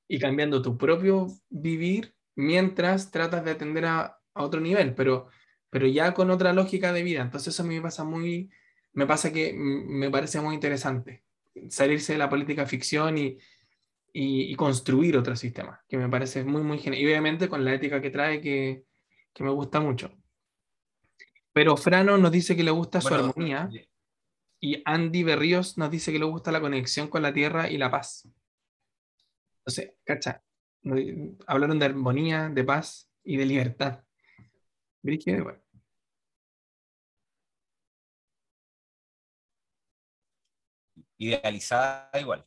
Speaker 1: y cambiando tu propio vivir mientras tratas de atender a, otro nivel, pero pero ya con otra lógica de vida. Entonces eso a mí me pasa muy, me pasa que me parece muy interesante salirse de la política ficción y, y, construir otro sistema, que me parece muy, muy genial. Y obviamente con la ética que trae, que, que me gusta mucho. Pero Frano nos dice que le gusta su armonía y Andy Berríos nos dice que le gusta la conexión con la tierra y la paz. Entonces, cacha, hablaron de armonía, de paz y de libertad. Brígido
Speaker 2: idealizada igual.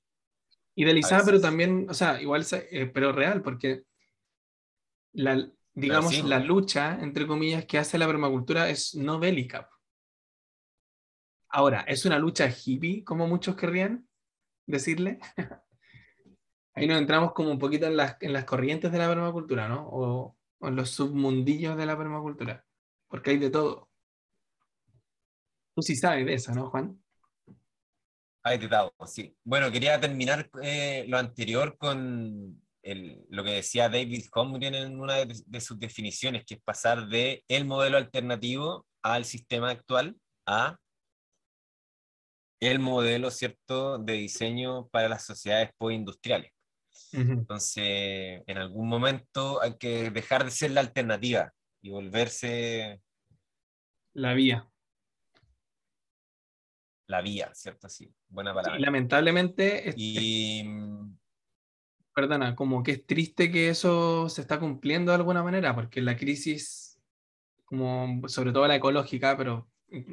Speaker 1: Idealizada, pero también, o sea, igual, eh, pero real, porque la, digamos, la pues. lucha, entre comillas, que hace la permacultura es no bélica. Ahora, ¿es una lucha hippie, como muchos querrían decirle? [laughs] Ahí nos entramos como un poquito en las, en las corrientes de la permacultura, ¿no? O, o en los submundillos de la permacultura, porque hay de todo. Tú sí sabes de eso, ¿no, Juan?
Speaker 2: Hay de todo, sí. Bueno, quería terminar eh, lo anterior con el, lo que decía David Holmgren en una de, sus definiciones, que es pasar de el modelo alternativo al sistema actual a el modelo, ¿cierto?, de diseño para las sociedades postindustriales. Entonces, en algún momento hay que dejar de ser la alternativa y volverse...
Speaker 1: La vía
Speaker 2: la vía, ¿cierto? Sí, buena palabra.
Speaker 1: lamentablemente,
Speaker 2: y...
Speaker 1: perdona, como que es triste que eso se está cumpliendo de alguna manera, porque la crisis, como sobre todo la ecológica, pero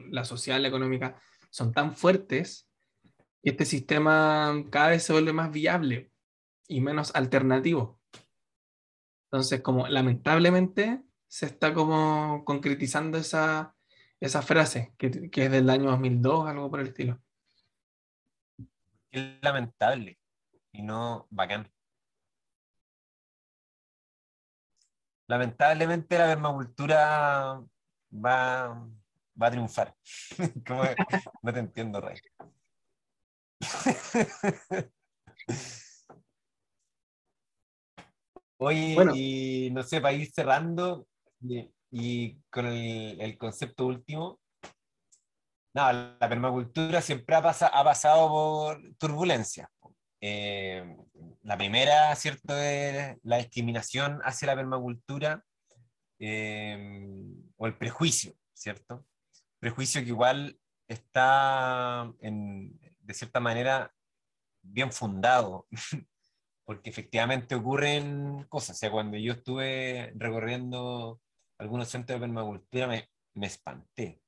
Speaker 1: la social, la económica, son tan fuertes que este sistema cada vez se vuelve más viable y menos alternativo. Entonces, como lamentablemente se está como concretizando esa, esa frase, que, que es del año 2002, algo por el estilo.
Speaker 2: Es lamentable y no bacán. Lamentablemente la permacultura va, va a triunfar. [laughs] No te entiendo, Ray. [laughs] Oye, y no sé, para ir cerrando y, con el, concepto último, no, la permacultura siempre ha, ha pasado por turbulencia. Eh, la primera, ¿cierto?, es la discriminación hacia la permacultura eh, o el prejuicio, ¿cierto? Prejuicio que igual está, de cierta manera, bien fundado, [laughs] porque efectivamente ocurren cosas. O sea, cuando yo estuve recorriendo algunos centros de permacultura, me, espanté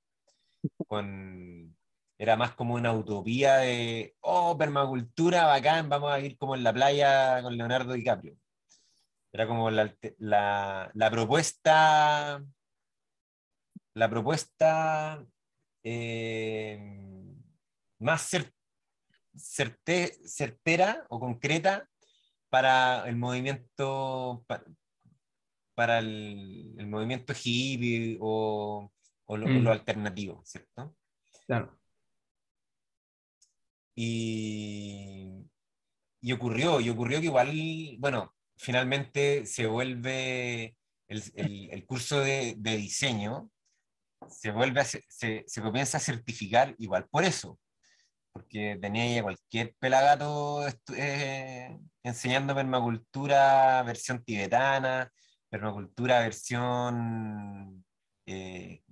Speaker 2: era más como una utopía de, oh, permacultura, bacán, vamos a ir como en la playa con Leonardo DiCaprio. Era como la, propuesta, la propuesta eh, más certera o concreta para el movimiento, el, movimiento hippie o, lo, o, lo, mm. alternativo, ¿cierto?
Speaker 1: Claro.
Speaker 2: Y, y ocurrió, y ocurrió que igual, bueno, finalmente se vuelve el, el, curso de, de, diseño, se vuelve se, se, comienza a certificar igual por eso, porque tenía cualquier pelagato eh, enseñando permacultura versión tibetana, permacultura versión eh,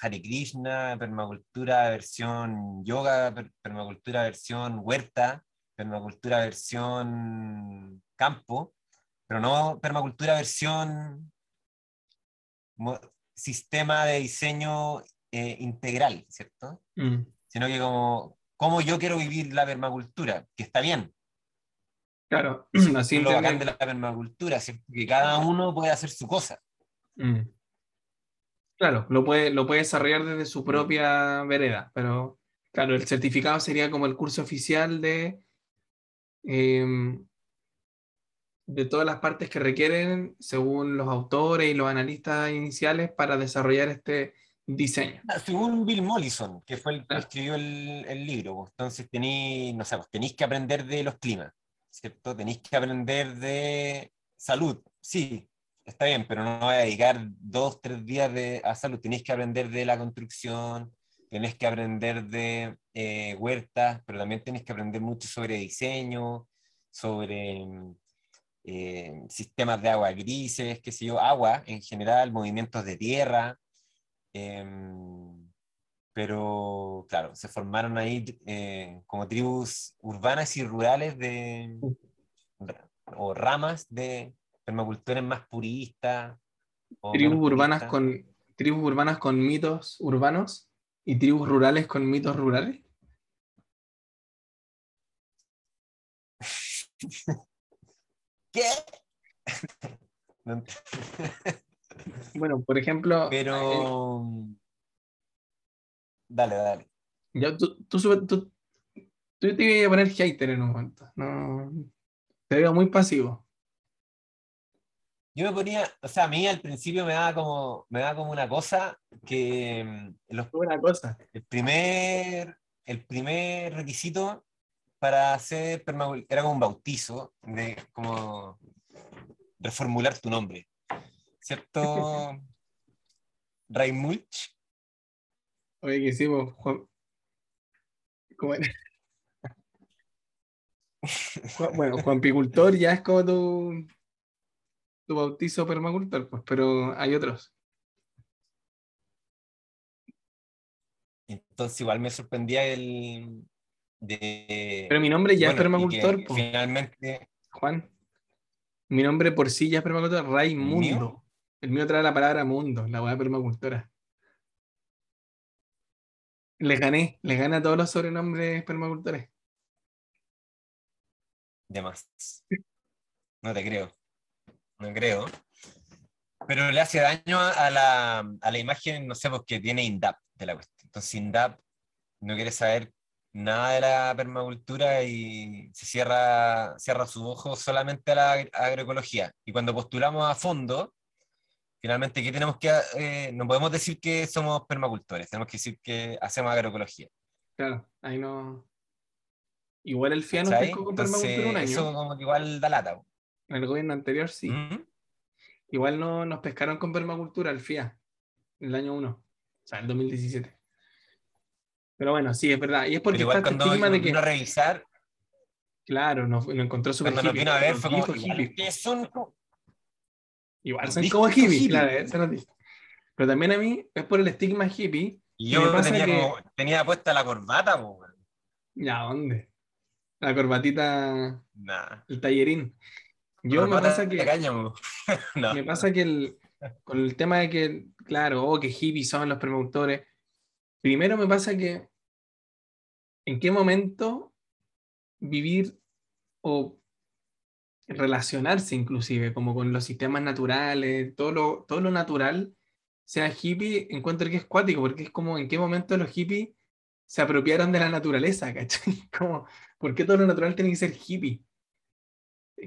Speaker 2: Hare Krishna, permacultura versión yoga, permacultura versión huerta, permacultura versión campo, pero no permacultura versión sistema de diseño eh, integral, ¿cierto? Mm. Sino que como, como yo quiero vivir la permacultura, que está bien.
Speaker 1: Claro, [clears throat]
Speaker 2: así lo bacán de la permacultura, que cada uno puede hacer su cosa. Mm.
Speaker 1: Claro, lo puede, lo puede desarrollar desde su propia vereda, pero claro, el certificado sería como el curso oficial de, em, de todas las partes que requieren, según los autores y los analistas iniciales, para desarrollar este diseño.
Speaker 2: Ah, según Bill Mollison, que fue el que escribió el, libro, pues, entonces tenéis, no sé, pues, tenéis que aprender de los climas, ¿cierto? Tenéis que aprender de salud, sí, está bien, pero no voy a dedicar dos, tres días de, a salud. Tenéis que aprender de la construcción, tenés que aprender de eh, huertas, pero también tenéis que aprender mucho sobre diseño, sobre eh, sistemas de agua grises, qué sé yo, agua en general, movimientos de tierra. Em, pero claro, se formaron ahí eh, como tribus urbanas y rurales de, o ramas de, permacultores más puristas.
Speaker 1: Tribus urbanas, con, tribus urbanas con mitos urbanos y tribus rurales con mitos rurales. [laughs]
Speaker 2: ¿Qué? [laughs]
Speaker 1: bueno, por ejemplo.
Speaker 2: Pero. Dale, dale.
Speaker 1: Ya, tú, tú, tú, te iba a poner hater en un momento. No, te veo muy pasivo
Speaker 2: yo me ponía, o sea, a mí al principio me daba como, me daba como una cosa que mm,
Speaker 1: los, una cosa.
Speaker 2: El primer, el primer requisito para hacer era como un bautizo, de como reformular tu nombre. ¿Cierto? [laughs] Raimulch.
Speaker 1: Oye, que hicimos, Juan. ¿Cómo era? bueno, Juan Picultor ya es como tu, tu bautizo permacultor, pues, pero hay otros.
Speaker 2: Entonces igual me sorprendía el... De,
Speaker 1: pero mi nombre ya es permacultor.
Speaker 2: Pues. Finalmente...
Speaker 1: Juan, mi nombre por sí ya es permacultor, Raimundo. El mío trae la palabra mundo, la hueá permacultora. Les gané, les gané a todos los sobrenombres permacultores.
Speaker 2: De más. No te creo no creo. Pero le hace daño a la, a la imagen, no sé, porque tiene INDAP de la cuestión. Entonces INDAP no quiere saber nada de la permacultura y se cierra, cierra sus ojos solamente a la agroecología. Y cuando postulamos a fondo, finalmente, ¿qué tenemos que...? Eh, no podemos decir que somos permacultores, tenemos que decir que hacemos agroecología.
Speaker 1: Claro, ahí no... Igual el FIA nos pescó con permacultura un año.
Speaker 2: Eso como que igual da lata.
Speaker 1: En el gobierno anterior sí. Igual no nos pescaron con permacultura el FIA, en el año 1, o sea, el 2017. Pero bueno, sí, es verdad. Y es porque
Speaker 2: está el estigma de que. a revisar.
Speaker 1: Claro, nos, encontró súper
Speaker 2: Cuando nos vino a ver fue como. Igual,
Speaker 1: son, igual son como hippies, claro, dice. Pero también a mí es por el estigma hippie.
Speaker 2: Y yo tenía, como, tenía puesta la corbata, pues.
Speaker 1: Ya, ¿dónde? La corbatita.
Speaker 2: Nah.
Speaker 1: El tallerín. Yo me pasa que. [laughs] no. Me pasa que el, con el tema de que, claro, oh, que hippies son los promotores Primero me pasa que en qué momento vivir o relacionarse inclusive, como con los sistemas naturales, todo lo, todo lo natural, sea hippie, encuentro que es cuático, porque es como en qué momento los hippies se apropiaron de la naturaleza, [laughs] ¿cachai? Como, ¿por qué todo lo natural tiene que ser hippie?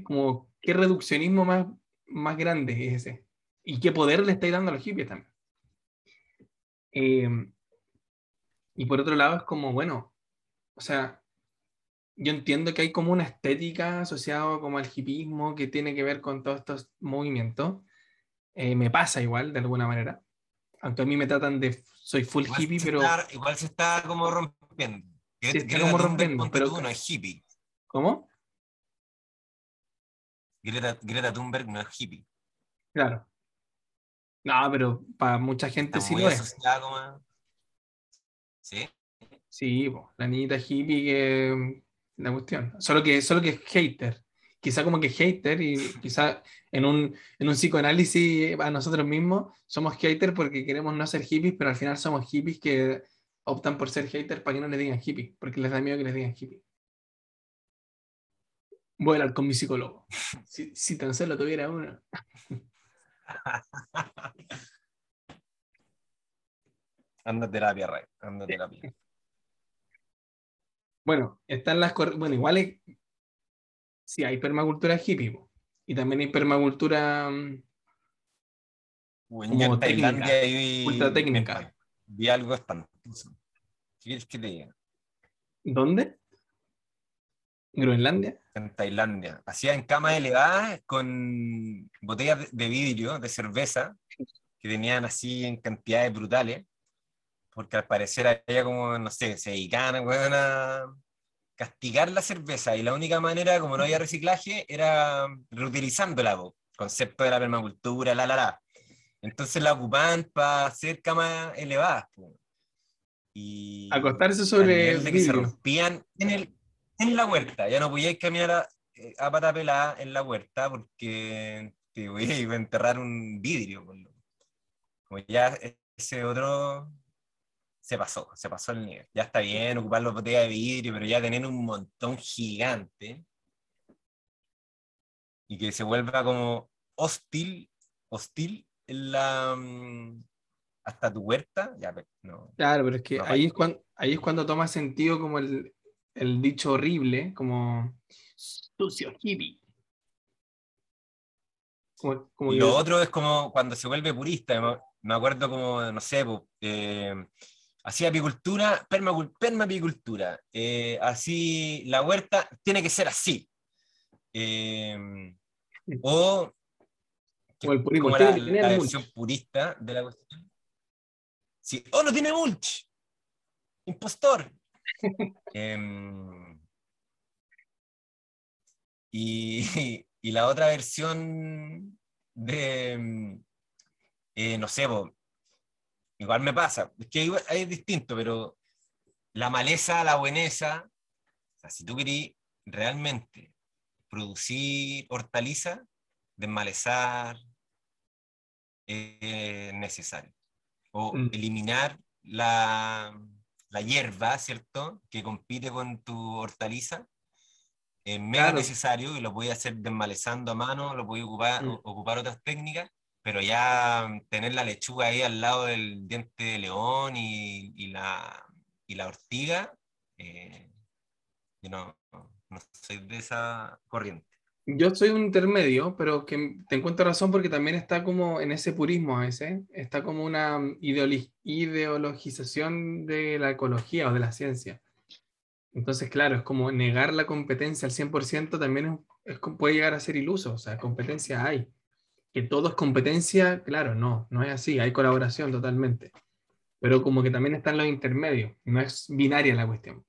Speaker 1: Como, ¿qué reduccionismo más, más grande es ese? ¿Y qué poder le estáis dando a los hippies también? Eh, y por otro lado es como, bueno, o sea, yo entiendo que hay como una estética asociada como al hipismo que tiene que ver con todos estos movimientos. Eh, me pasa igual, de alguna manera. Aunque a mí me tratan de, soy full hippie, pero...
Speaker 2: igual se está como rompiendo.
Speaker 1: Se está como rompiendo, pero...
Speaker 2: no es hippie.
Speaker 1: ¿Cómo?
Speaker 2: Greta, Greta Thunberg no es hippie.
Speaker 1: Claro. No, pero para mucha gente sí lo es.
Speaker 2: Como... Sí.
Speaker 1: Sí, la niñita hippie que la cuestión. Solo que, solo que es hater. Quizá como que hater y quizá en un, en un psicoanálisis a nosotros mismos somos hater porque queremos no ser hippies, pero al final somos hippies que optan por ser haters para que no les digan hippie, porque les da miedo que les digan hippie. Voy a hablar con mi psicólogo. [laughs] Si, si tan solo tuviera uno. [laughs]
Speaker 2: Anda terapia, Ray. Anda terapia. [laughs]
Speaker 1: Bueno, están las. Bueno, igual es... Sí, hay permacultura hippie. Y también hay permacultura.
Speaker 2: Mm, bueno, como técnica, y...
Speaker 1: ultra técnica.
Speaker 2: Vi algo espantoso. ¿Qué quieres que te diga?
Speaker 1: ¿Dónde? ¿Groenlandia?
Speaker 2: En Tailandia. Hacían camas elevadas con botellas de vidrio, de cerveza, que tenían así en cantidades brutales porque al parecer ella como, no sé, se dedicaban a castigar la cerveza y la única manera, como no había reciclaje, era reutilizándola, concepto de la permacultura, la, la, la. Entonces la ocupaban para hacer camas elevadas. Y
Speaker 1: acostarse sobre
Speaker 2: el que se rompían en, el, en la huerta. Ya no podíais caminar a, eh, a pata pelada en la huerta porque te voy a enterrar un vidrio. Como ya ese otro se pasó, se pasó el nivel. Ya está bien ocupar las botellas de vidrio, pero ya tener un montón gigante y que se vuelva como hostil, hostil en la, mm, hasta tu huerta, ya, no.
Speaker 1: Claro, pero es que ahí, es cuando, ahí es cuando toma sentido como el, el dicho horrible, como sucio hippie.
Speaker 2: y lo otro es como cuando se vuelve purista, me acuerdo como, no sé, eh, Así apicultura, permapicultura. Eh, así la huerta tiene que ser así. Eh, o,
Speaker 1: el
Speaker 2: como la, versión purista de la cuestión. Sí. ¡Oh, no tiene mulch! ¡Impostor! [laughs] Em, y, y, la otra versión de, eh, no sé, Igual me pasa, es que es distinto, pero la maleza, la bueneza, o sea, si tú querís realmente producir hortaliza, desmalezar es necesario. O mm. eliminar la, la, hierba, ¿cierto? Que compite con tu hortaliza. Es mega necesario y lo voy a hacer desmalezando a mano, lo voy ocupar, mm. ocupar otras técnicas pero ya tener la lechuga ahí al lado del diente de león y, y la, y la ortiga, eh, yo no, no soy de esa corriente.
Speaker 1: Yo soy un intermedio, pero que te encuentro razón porque también está como en ese purismo a veces, está como una ideologización de la ecología o de la ciencia. Entonces, claro, es como negar la competencia al 100% también es, puede llegar a ser iluso, o sea, competencia hay. Que todo es competencia, claro, no, no es así, hay colaboración totalmente. Pero como que también están los intermedios, no es binaria la cuestión,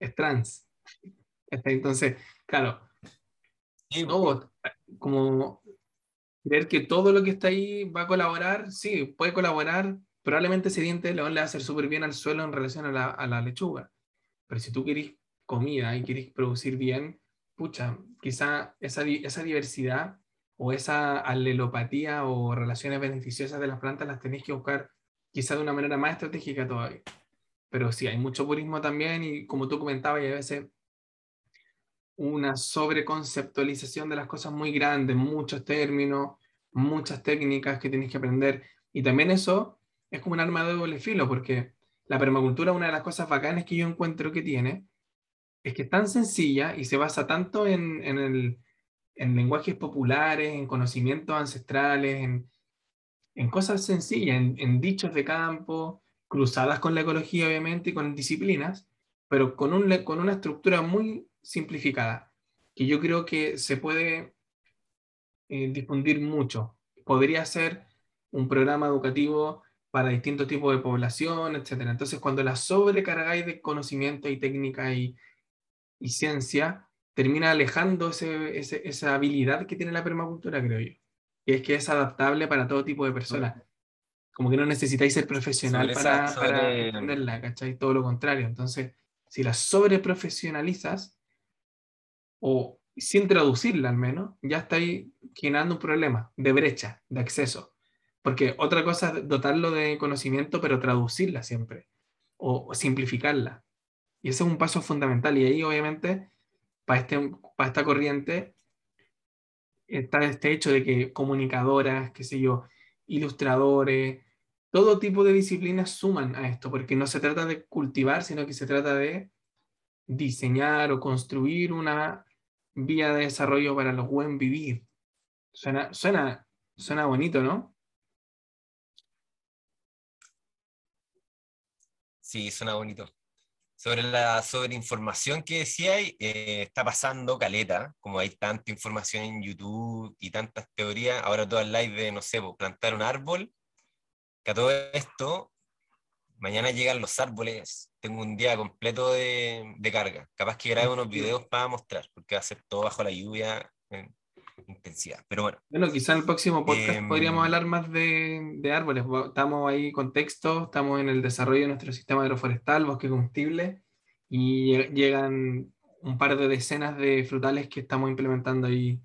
Speaker 1: es trans. Entonces, claro, no, como creer que todo lo que está ahí va a colaborar, sí, puede colaborar, probablemente ese diente de león le va a hacer súper bien al suelo en relación a la, a la lechuga pero si tú querés comida y querés producir bien, pucha, quizá esa, esa diversidad o esa alelopatía o relaciones beneficiosas de las plantas las tenéis que buscar quizá de una manera más estratégica todavía. Pero sí, hay mucho purismo también y como tú comentabas, hay a veces una sobreconceptualización de las cosas muy grandes, muchos términos, muchas técnicas que tienes que aprender. Y también eso es como un arma de doble filo, porque la permacultura, una de las cosas bacanas que yo encuentro que tiene, es que es tan sencilla y se basa tanto en, el, lenguajes populares, en conocimientos ancestrales, en, cosas sencillas, en, dichos de campo, cruzadas con la ecología, obviamente, y con disciplinas, pero con, un, con una estructura muy simplificada, que yo creo que se puede eh, difundir mucho. Podría ser un programa educativo para distintos tipos de población, etc. Entonces, cuando la sobrecargáis de conocimiento y técnica y, y ciencia, termina alejando ese, esa habilidad que tiene la permacultura, creo yo. Que es que es adaptable para todo tipo de personas. Como que no necesitáis ser profesional para, para entenderla, ¿cachai? Todo lo contrario. Entonces, si la sobreprofesionalizas, o sin traducirla al menos, ya estáis generando un problema de brecha, de acceso. Porque otra cosa es dotarlo de conocimiento, pero traducirla siempre o, simplificarla. Y ese es un paso fundamental. Y ahí, obviamente, para, este, esta corriente está este hecho de que comunicadoras, qué sé yo, ilustradores, todo tipo de disciplinas suman a esto, porque no se trata de cultivar, sino que se trata de diseñar o construir una vía de desarrollo para los buen vivir. Suena, suena, suena bonito, ¿no?
Speaker 2: Sí, suena bonito. Sobre la sobreinformación que decía, eh, está pasando caleta, como hay tanta información en YouTube y tantas teorías, ahora todas live de, no sé, pues, plantar un árbol, que a todo esto, mañana llegan los árboles, tengo un día completo de, carga, capaz que grabe unos videos para mostrar, porque va a ser todo bajo la lluvia, intensidad. Pero bueno.
Speaker 1: Bueno, quizá en el próximo podcast em, podríamos hablar más de, de, árboles. Estamos ahí con texto, estamos en el desarrollo de nuestro sistema agroforestal, bosque combustible, y llegan un par de decenas de frutales que estamos implementando y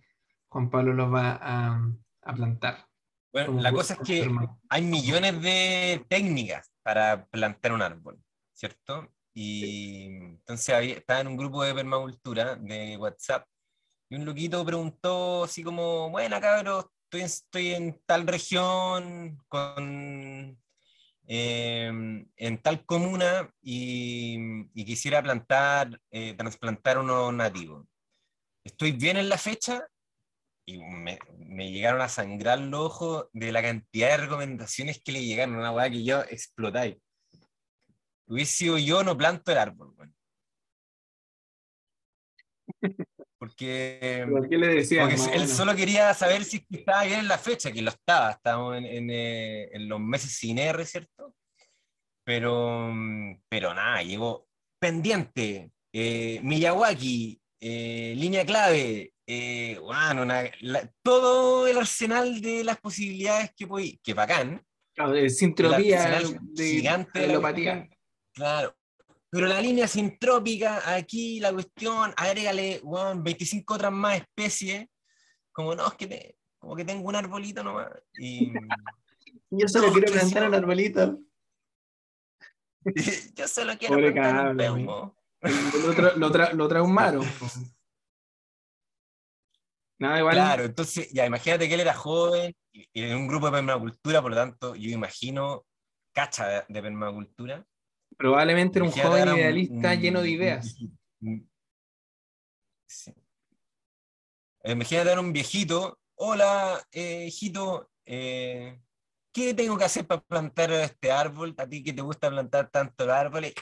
Speaker 1: Juan Pablo los va a, a plantar.
Speaker 2: Bueno, la cosa es que hay millones de técnicas para plantar un árbol, ¿cierto? Y entonces había, estaba en un grupo de permacultura de WhatsApp y un loquito preguntó así como, bueno, cabrón, estoy, en tal región, em, en tal comuna y, quisiera plantar, eh, trasplantar uno nativo. Estoy bien en la fecha y me, llegaron a sangrar los ojos de la cantidad de recomendaciones que le llegaron, una weá que yo explotáis. Hubiese sido yo, no planto el árbol. Bueno. [laughs] Porque,
Speaker 1: qué le decía?
Speaker 2: él solo quería saber si estaba bien en la fecha, que lo estaba, estábamos en, eh, en, los meses sin R, ¿cierto? Pero, pero nada, llegó pendiente, eh, Miyawaki, eh, línea clave, bueno, todo el arsenal de las posibilidades que podía, que bacán.
Speaker 1: Claro, de sintropía, de, gigante de
Speaker 2: Claro, pero la línea sintrópica, aquí la cuestión, agrégale 25 otras más especies, como no, es que, como que tengo un arbolito nomás. Y, [laughs] [laughs]
Speaker 1: Yo solo quiero plantar un arbolito.
Speaker 2: Yo solo quiero plantar un
Speaker 1: peumo. Lo, tra lo, tra lo traumaron. [laughs] Nada, igual.
Speaker 2: Claro, entonces, ya imagínate que él era joven y, y en un grupo de permacultura, por lo tanto, yo imagino cacha de, de permacultura.
Speaker 1: Probablemente era un joven idealista
Speaker 2: un-
Speaker 1: lleno de ideas.
Speaker 2: sí. Imagínate ahora un viejito. Hola, eh, hijito. eh, ¿Qué tengo que hacer para plantar este árbol? A ti que te gusta plantar tantos árboles.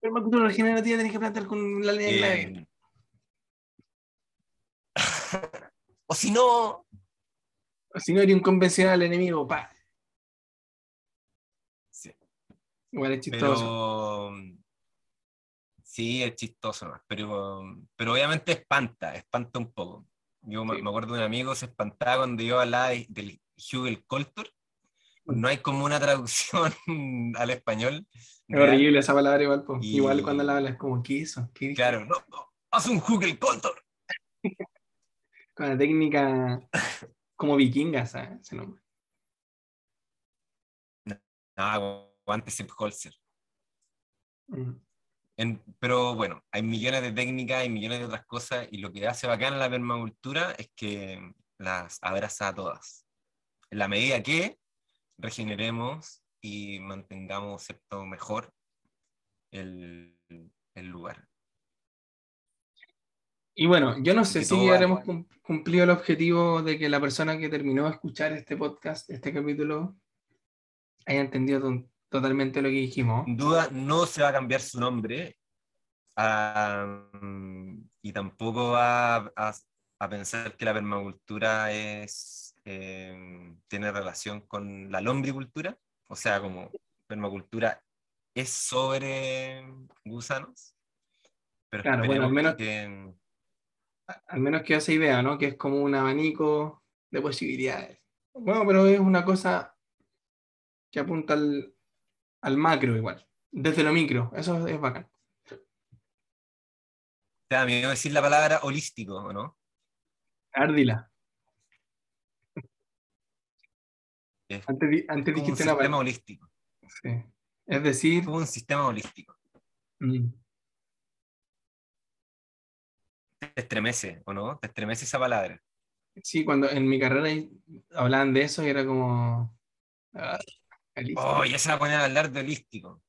Speaker 1: Permacultura regenerativa tenés que plantar con la línea clave.
Speaker 2: Eh, [laughs] o si no,
Speaker 1: O Si no, eres un convencional enemigo, pa.
Speaker 2: Sí.
Speaker 1: Igual es chistoso.
Speaker 2: pero sí, es chistoso, ¿no? pero, pero obviamente espanta, espanta un poco. Yo me-
Speaker 1: Sí.
Speaker 2: me acuerdo de un amigo se espantaba cuando yo hablaba de- del Hugel Coltor. No hay como una traducción [laughs] al español.
Speaker 1: Es
Speaker 2: real.
Speaker 1: horrible esa palabra igual.
Speaker 2: Y-
Speaker 1: Igual cuando la hablas como, ¿qué hizo? ¿Qué dijo?
Speaker 2: Claro, no, no, haz un Hugel Coltor. [laughs]
Speaker 1: Con la técnica como vikinga, ¿sabes? Ese nombre.
Speaker 2: Ah, aguante Holzer.
Speaker 1: Mm.
Speaker 2: En- pero bueno, hay millones de técnicas, hay millones de otras cosas, y lo que hace bacán la permacultura es que las abraza a todas. En la medida que regeneremos y mantengamos ¿cierto? mejor el, el lugar.
Speaker 1: Y bueno, yo no sé si
Speaker 2: todo
Speaker 1: habremos
Speaker 2: vale.
Speaker 1: cum- cumplido el objetivo de que la persona que terminó de escuchar este podcast, este capítulo, haya entendido totalmente lo que dijimos.
Speaker 2: Sin duda, no se va a cambiar su nombre y tampoco va a, a pensar que la permacultura es, eh, tiene relación con la lombricultura. O sea, como permacultura es sobre gusanos. Pero
Speaker 1: Claro, bueno, al menos-
Speaker 2: que-
Speaker 1: Al menos que esa idea, ¿no? Que es como un abanico de posibilidades. Bueno, pero es una cosa que apunta al, al macro igual, desde lo micro. Eso es bacán.
Speaker 2: te da miedo decir la palabra holístico, ¿o no?
Speaker 1: Árdila.
Speaker 2: Es,
Speaker 1: Antes, antes
Speaker 2: como un
Speaker 1: dijiste una
Speaker 2: sistema holístico.
Speaker 1: Sí. Es decir,
Speaker 2: Es como un sistema holístico.
Speaker 1: mm,
Speaker 2: Te estremece, ¿o no? Te estremece esa palabra.
Speaker 1: sí, cuando en mi carrera hablaban de eso y era como.
Speaker 2: Oh, ya se va a poner a hablar de holístico.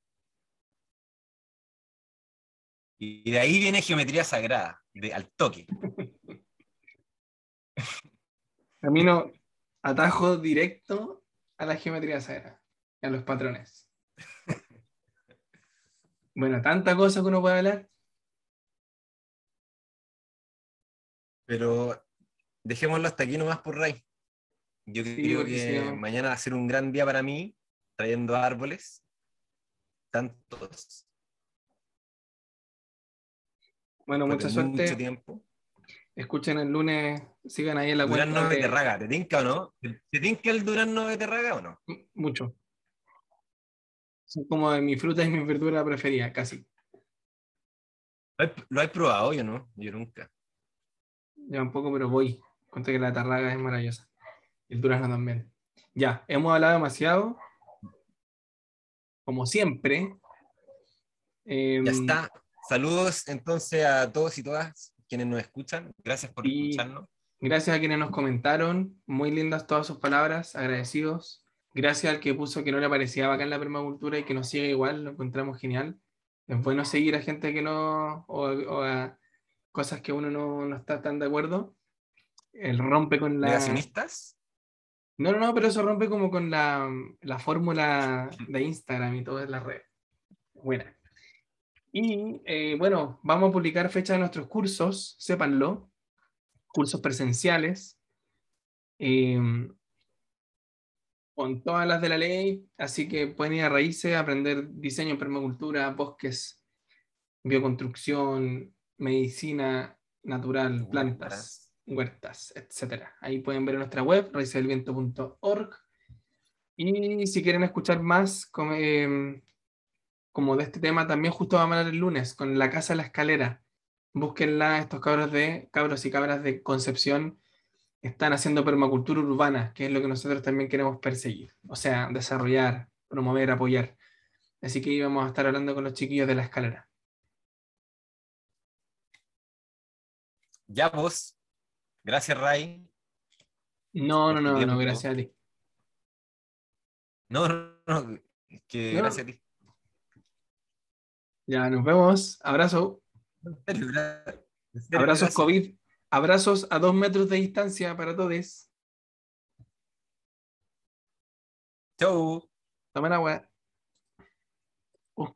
Speaker 2: Y de ahí viene geometría sagrada, de, al toque. [laughs]
Speaker 1: Camino atajo directo a la geometría sagrada, a los patrones. [laughs] Bueno, tanta cosa que uno puede hablar.
Speaker 2: Pero dejémoslo hasta aquí nomás por Ray. Yo
Speaker 1: Sí,
Speaker 2: creo que mañana va a ser un gran día para mí, trayendo árboles. Tantos.
Speaker 1: Bueno, mucha
Speaker 2: mucho
Speaker 1: suerte.
Speaker 2: tiempo.
Speaker 1: Escuchen el lunes, sigan ahí en la cuenta.
Speaker 2: Durazno
Speaker 1: de-
Speaker 2: ¿te tinca o no? ¿Te tinca el Durazno Beterraga o no?
Speaker 1: Mucho. Son como de mi fruta y mi verdura preferida, casi.
Speaker 2: ¿Lo has- ¿Lo has probado yo no? Yo nunca.
Speaker 1: Ya un poco, pero voy. Cuento que la tarraga es maravillosa. El durazno también. Ya, hemos hablado demasiado. Como siempre. Em,
Speaker 2: Ya está. Saludos entonces a todos y todas quienes nos escuchan. Gracias por escucharnos.
Speaker 1: Gracias a quienes nos comentaron. Muy lindas todas sus palabras. Agradecidos. Gracias al que puso que no le parecía bacán la permacultura y que nos sigue igual. Lo encontramos genial. Es bueno seguir a gente que no. o, o a cosas que uno no, no está tan de acuerdo. El rompe con la.
Speaker 2: Negacionistas.
Speaker 1: No, no, no, pero eso rompe como con la, la fórmula de Instagram y todas las redes. Buena. Y eh, bueno, vamos a publicar fecha de nuestros cursos, sépanlo. Cursos presenciales. eh, con todas las de la ley, así que pueden ir a raíces, aprender diseño permacultura, bosques, bioconstrucción, medicina natural, plantas, huertas, etcétera. Ahí pueden ver nuestra web, raícesdelviento.org. Y si quieren escuchar más como, eh, como de este tema, también justo vamos a hablar el lunes con La Casa de la Escalera. Búsquenla, estos cabros de cabros y cabras de Concepción están haciendo permacultura urbana, que es lo que nosotros también queremos perseguir. O sea, desarrollar, promover, apoyar. Así que íbamos a estar hablando con los chiquillos de la escalera.
Speaker 2: Ya vos. Gracias, Ray.
Speaker 1: No, no, no, no, gracias a ti.
Speaker 2: No, no, no. Que
Speaker 1: No.
Speaker 2: gracias a ti.
Speaker 1: Ya, nos vemos. Abrazo. Abrazos. COVID. Abrazos a dos metros de distancia para todos.
Speaker 2: Chau.
Speaker 1: Tomen agua. Oh.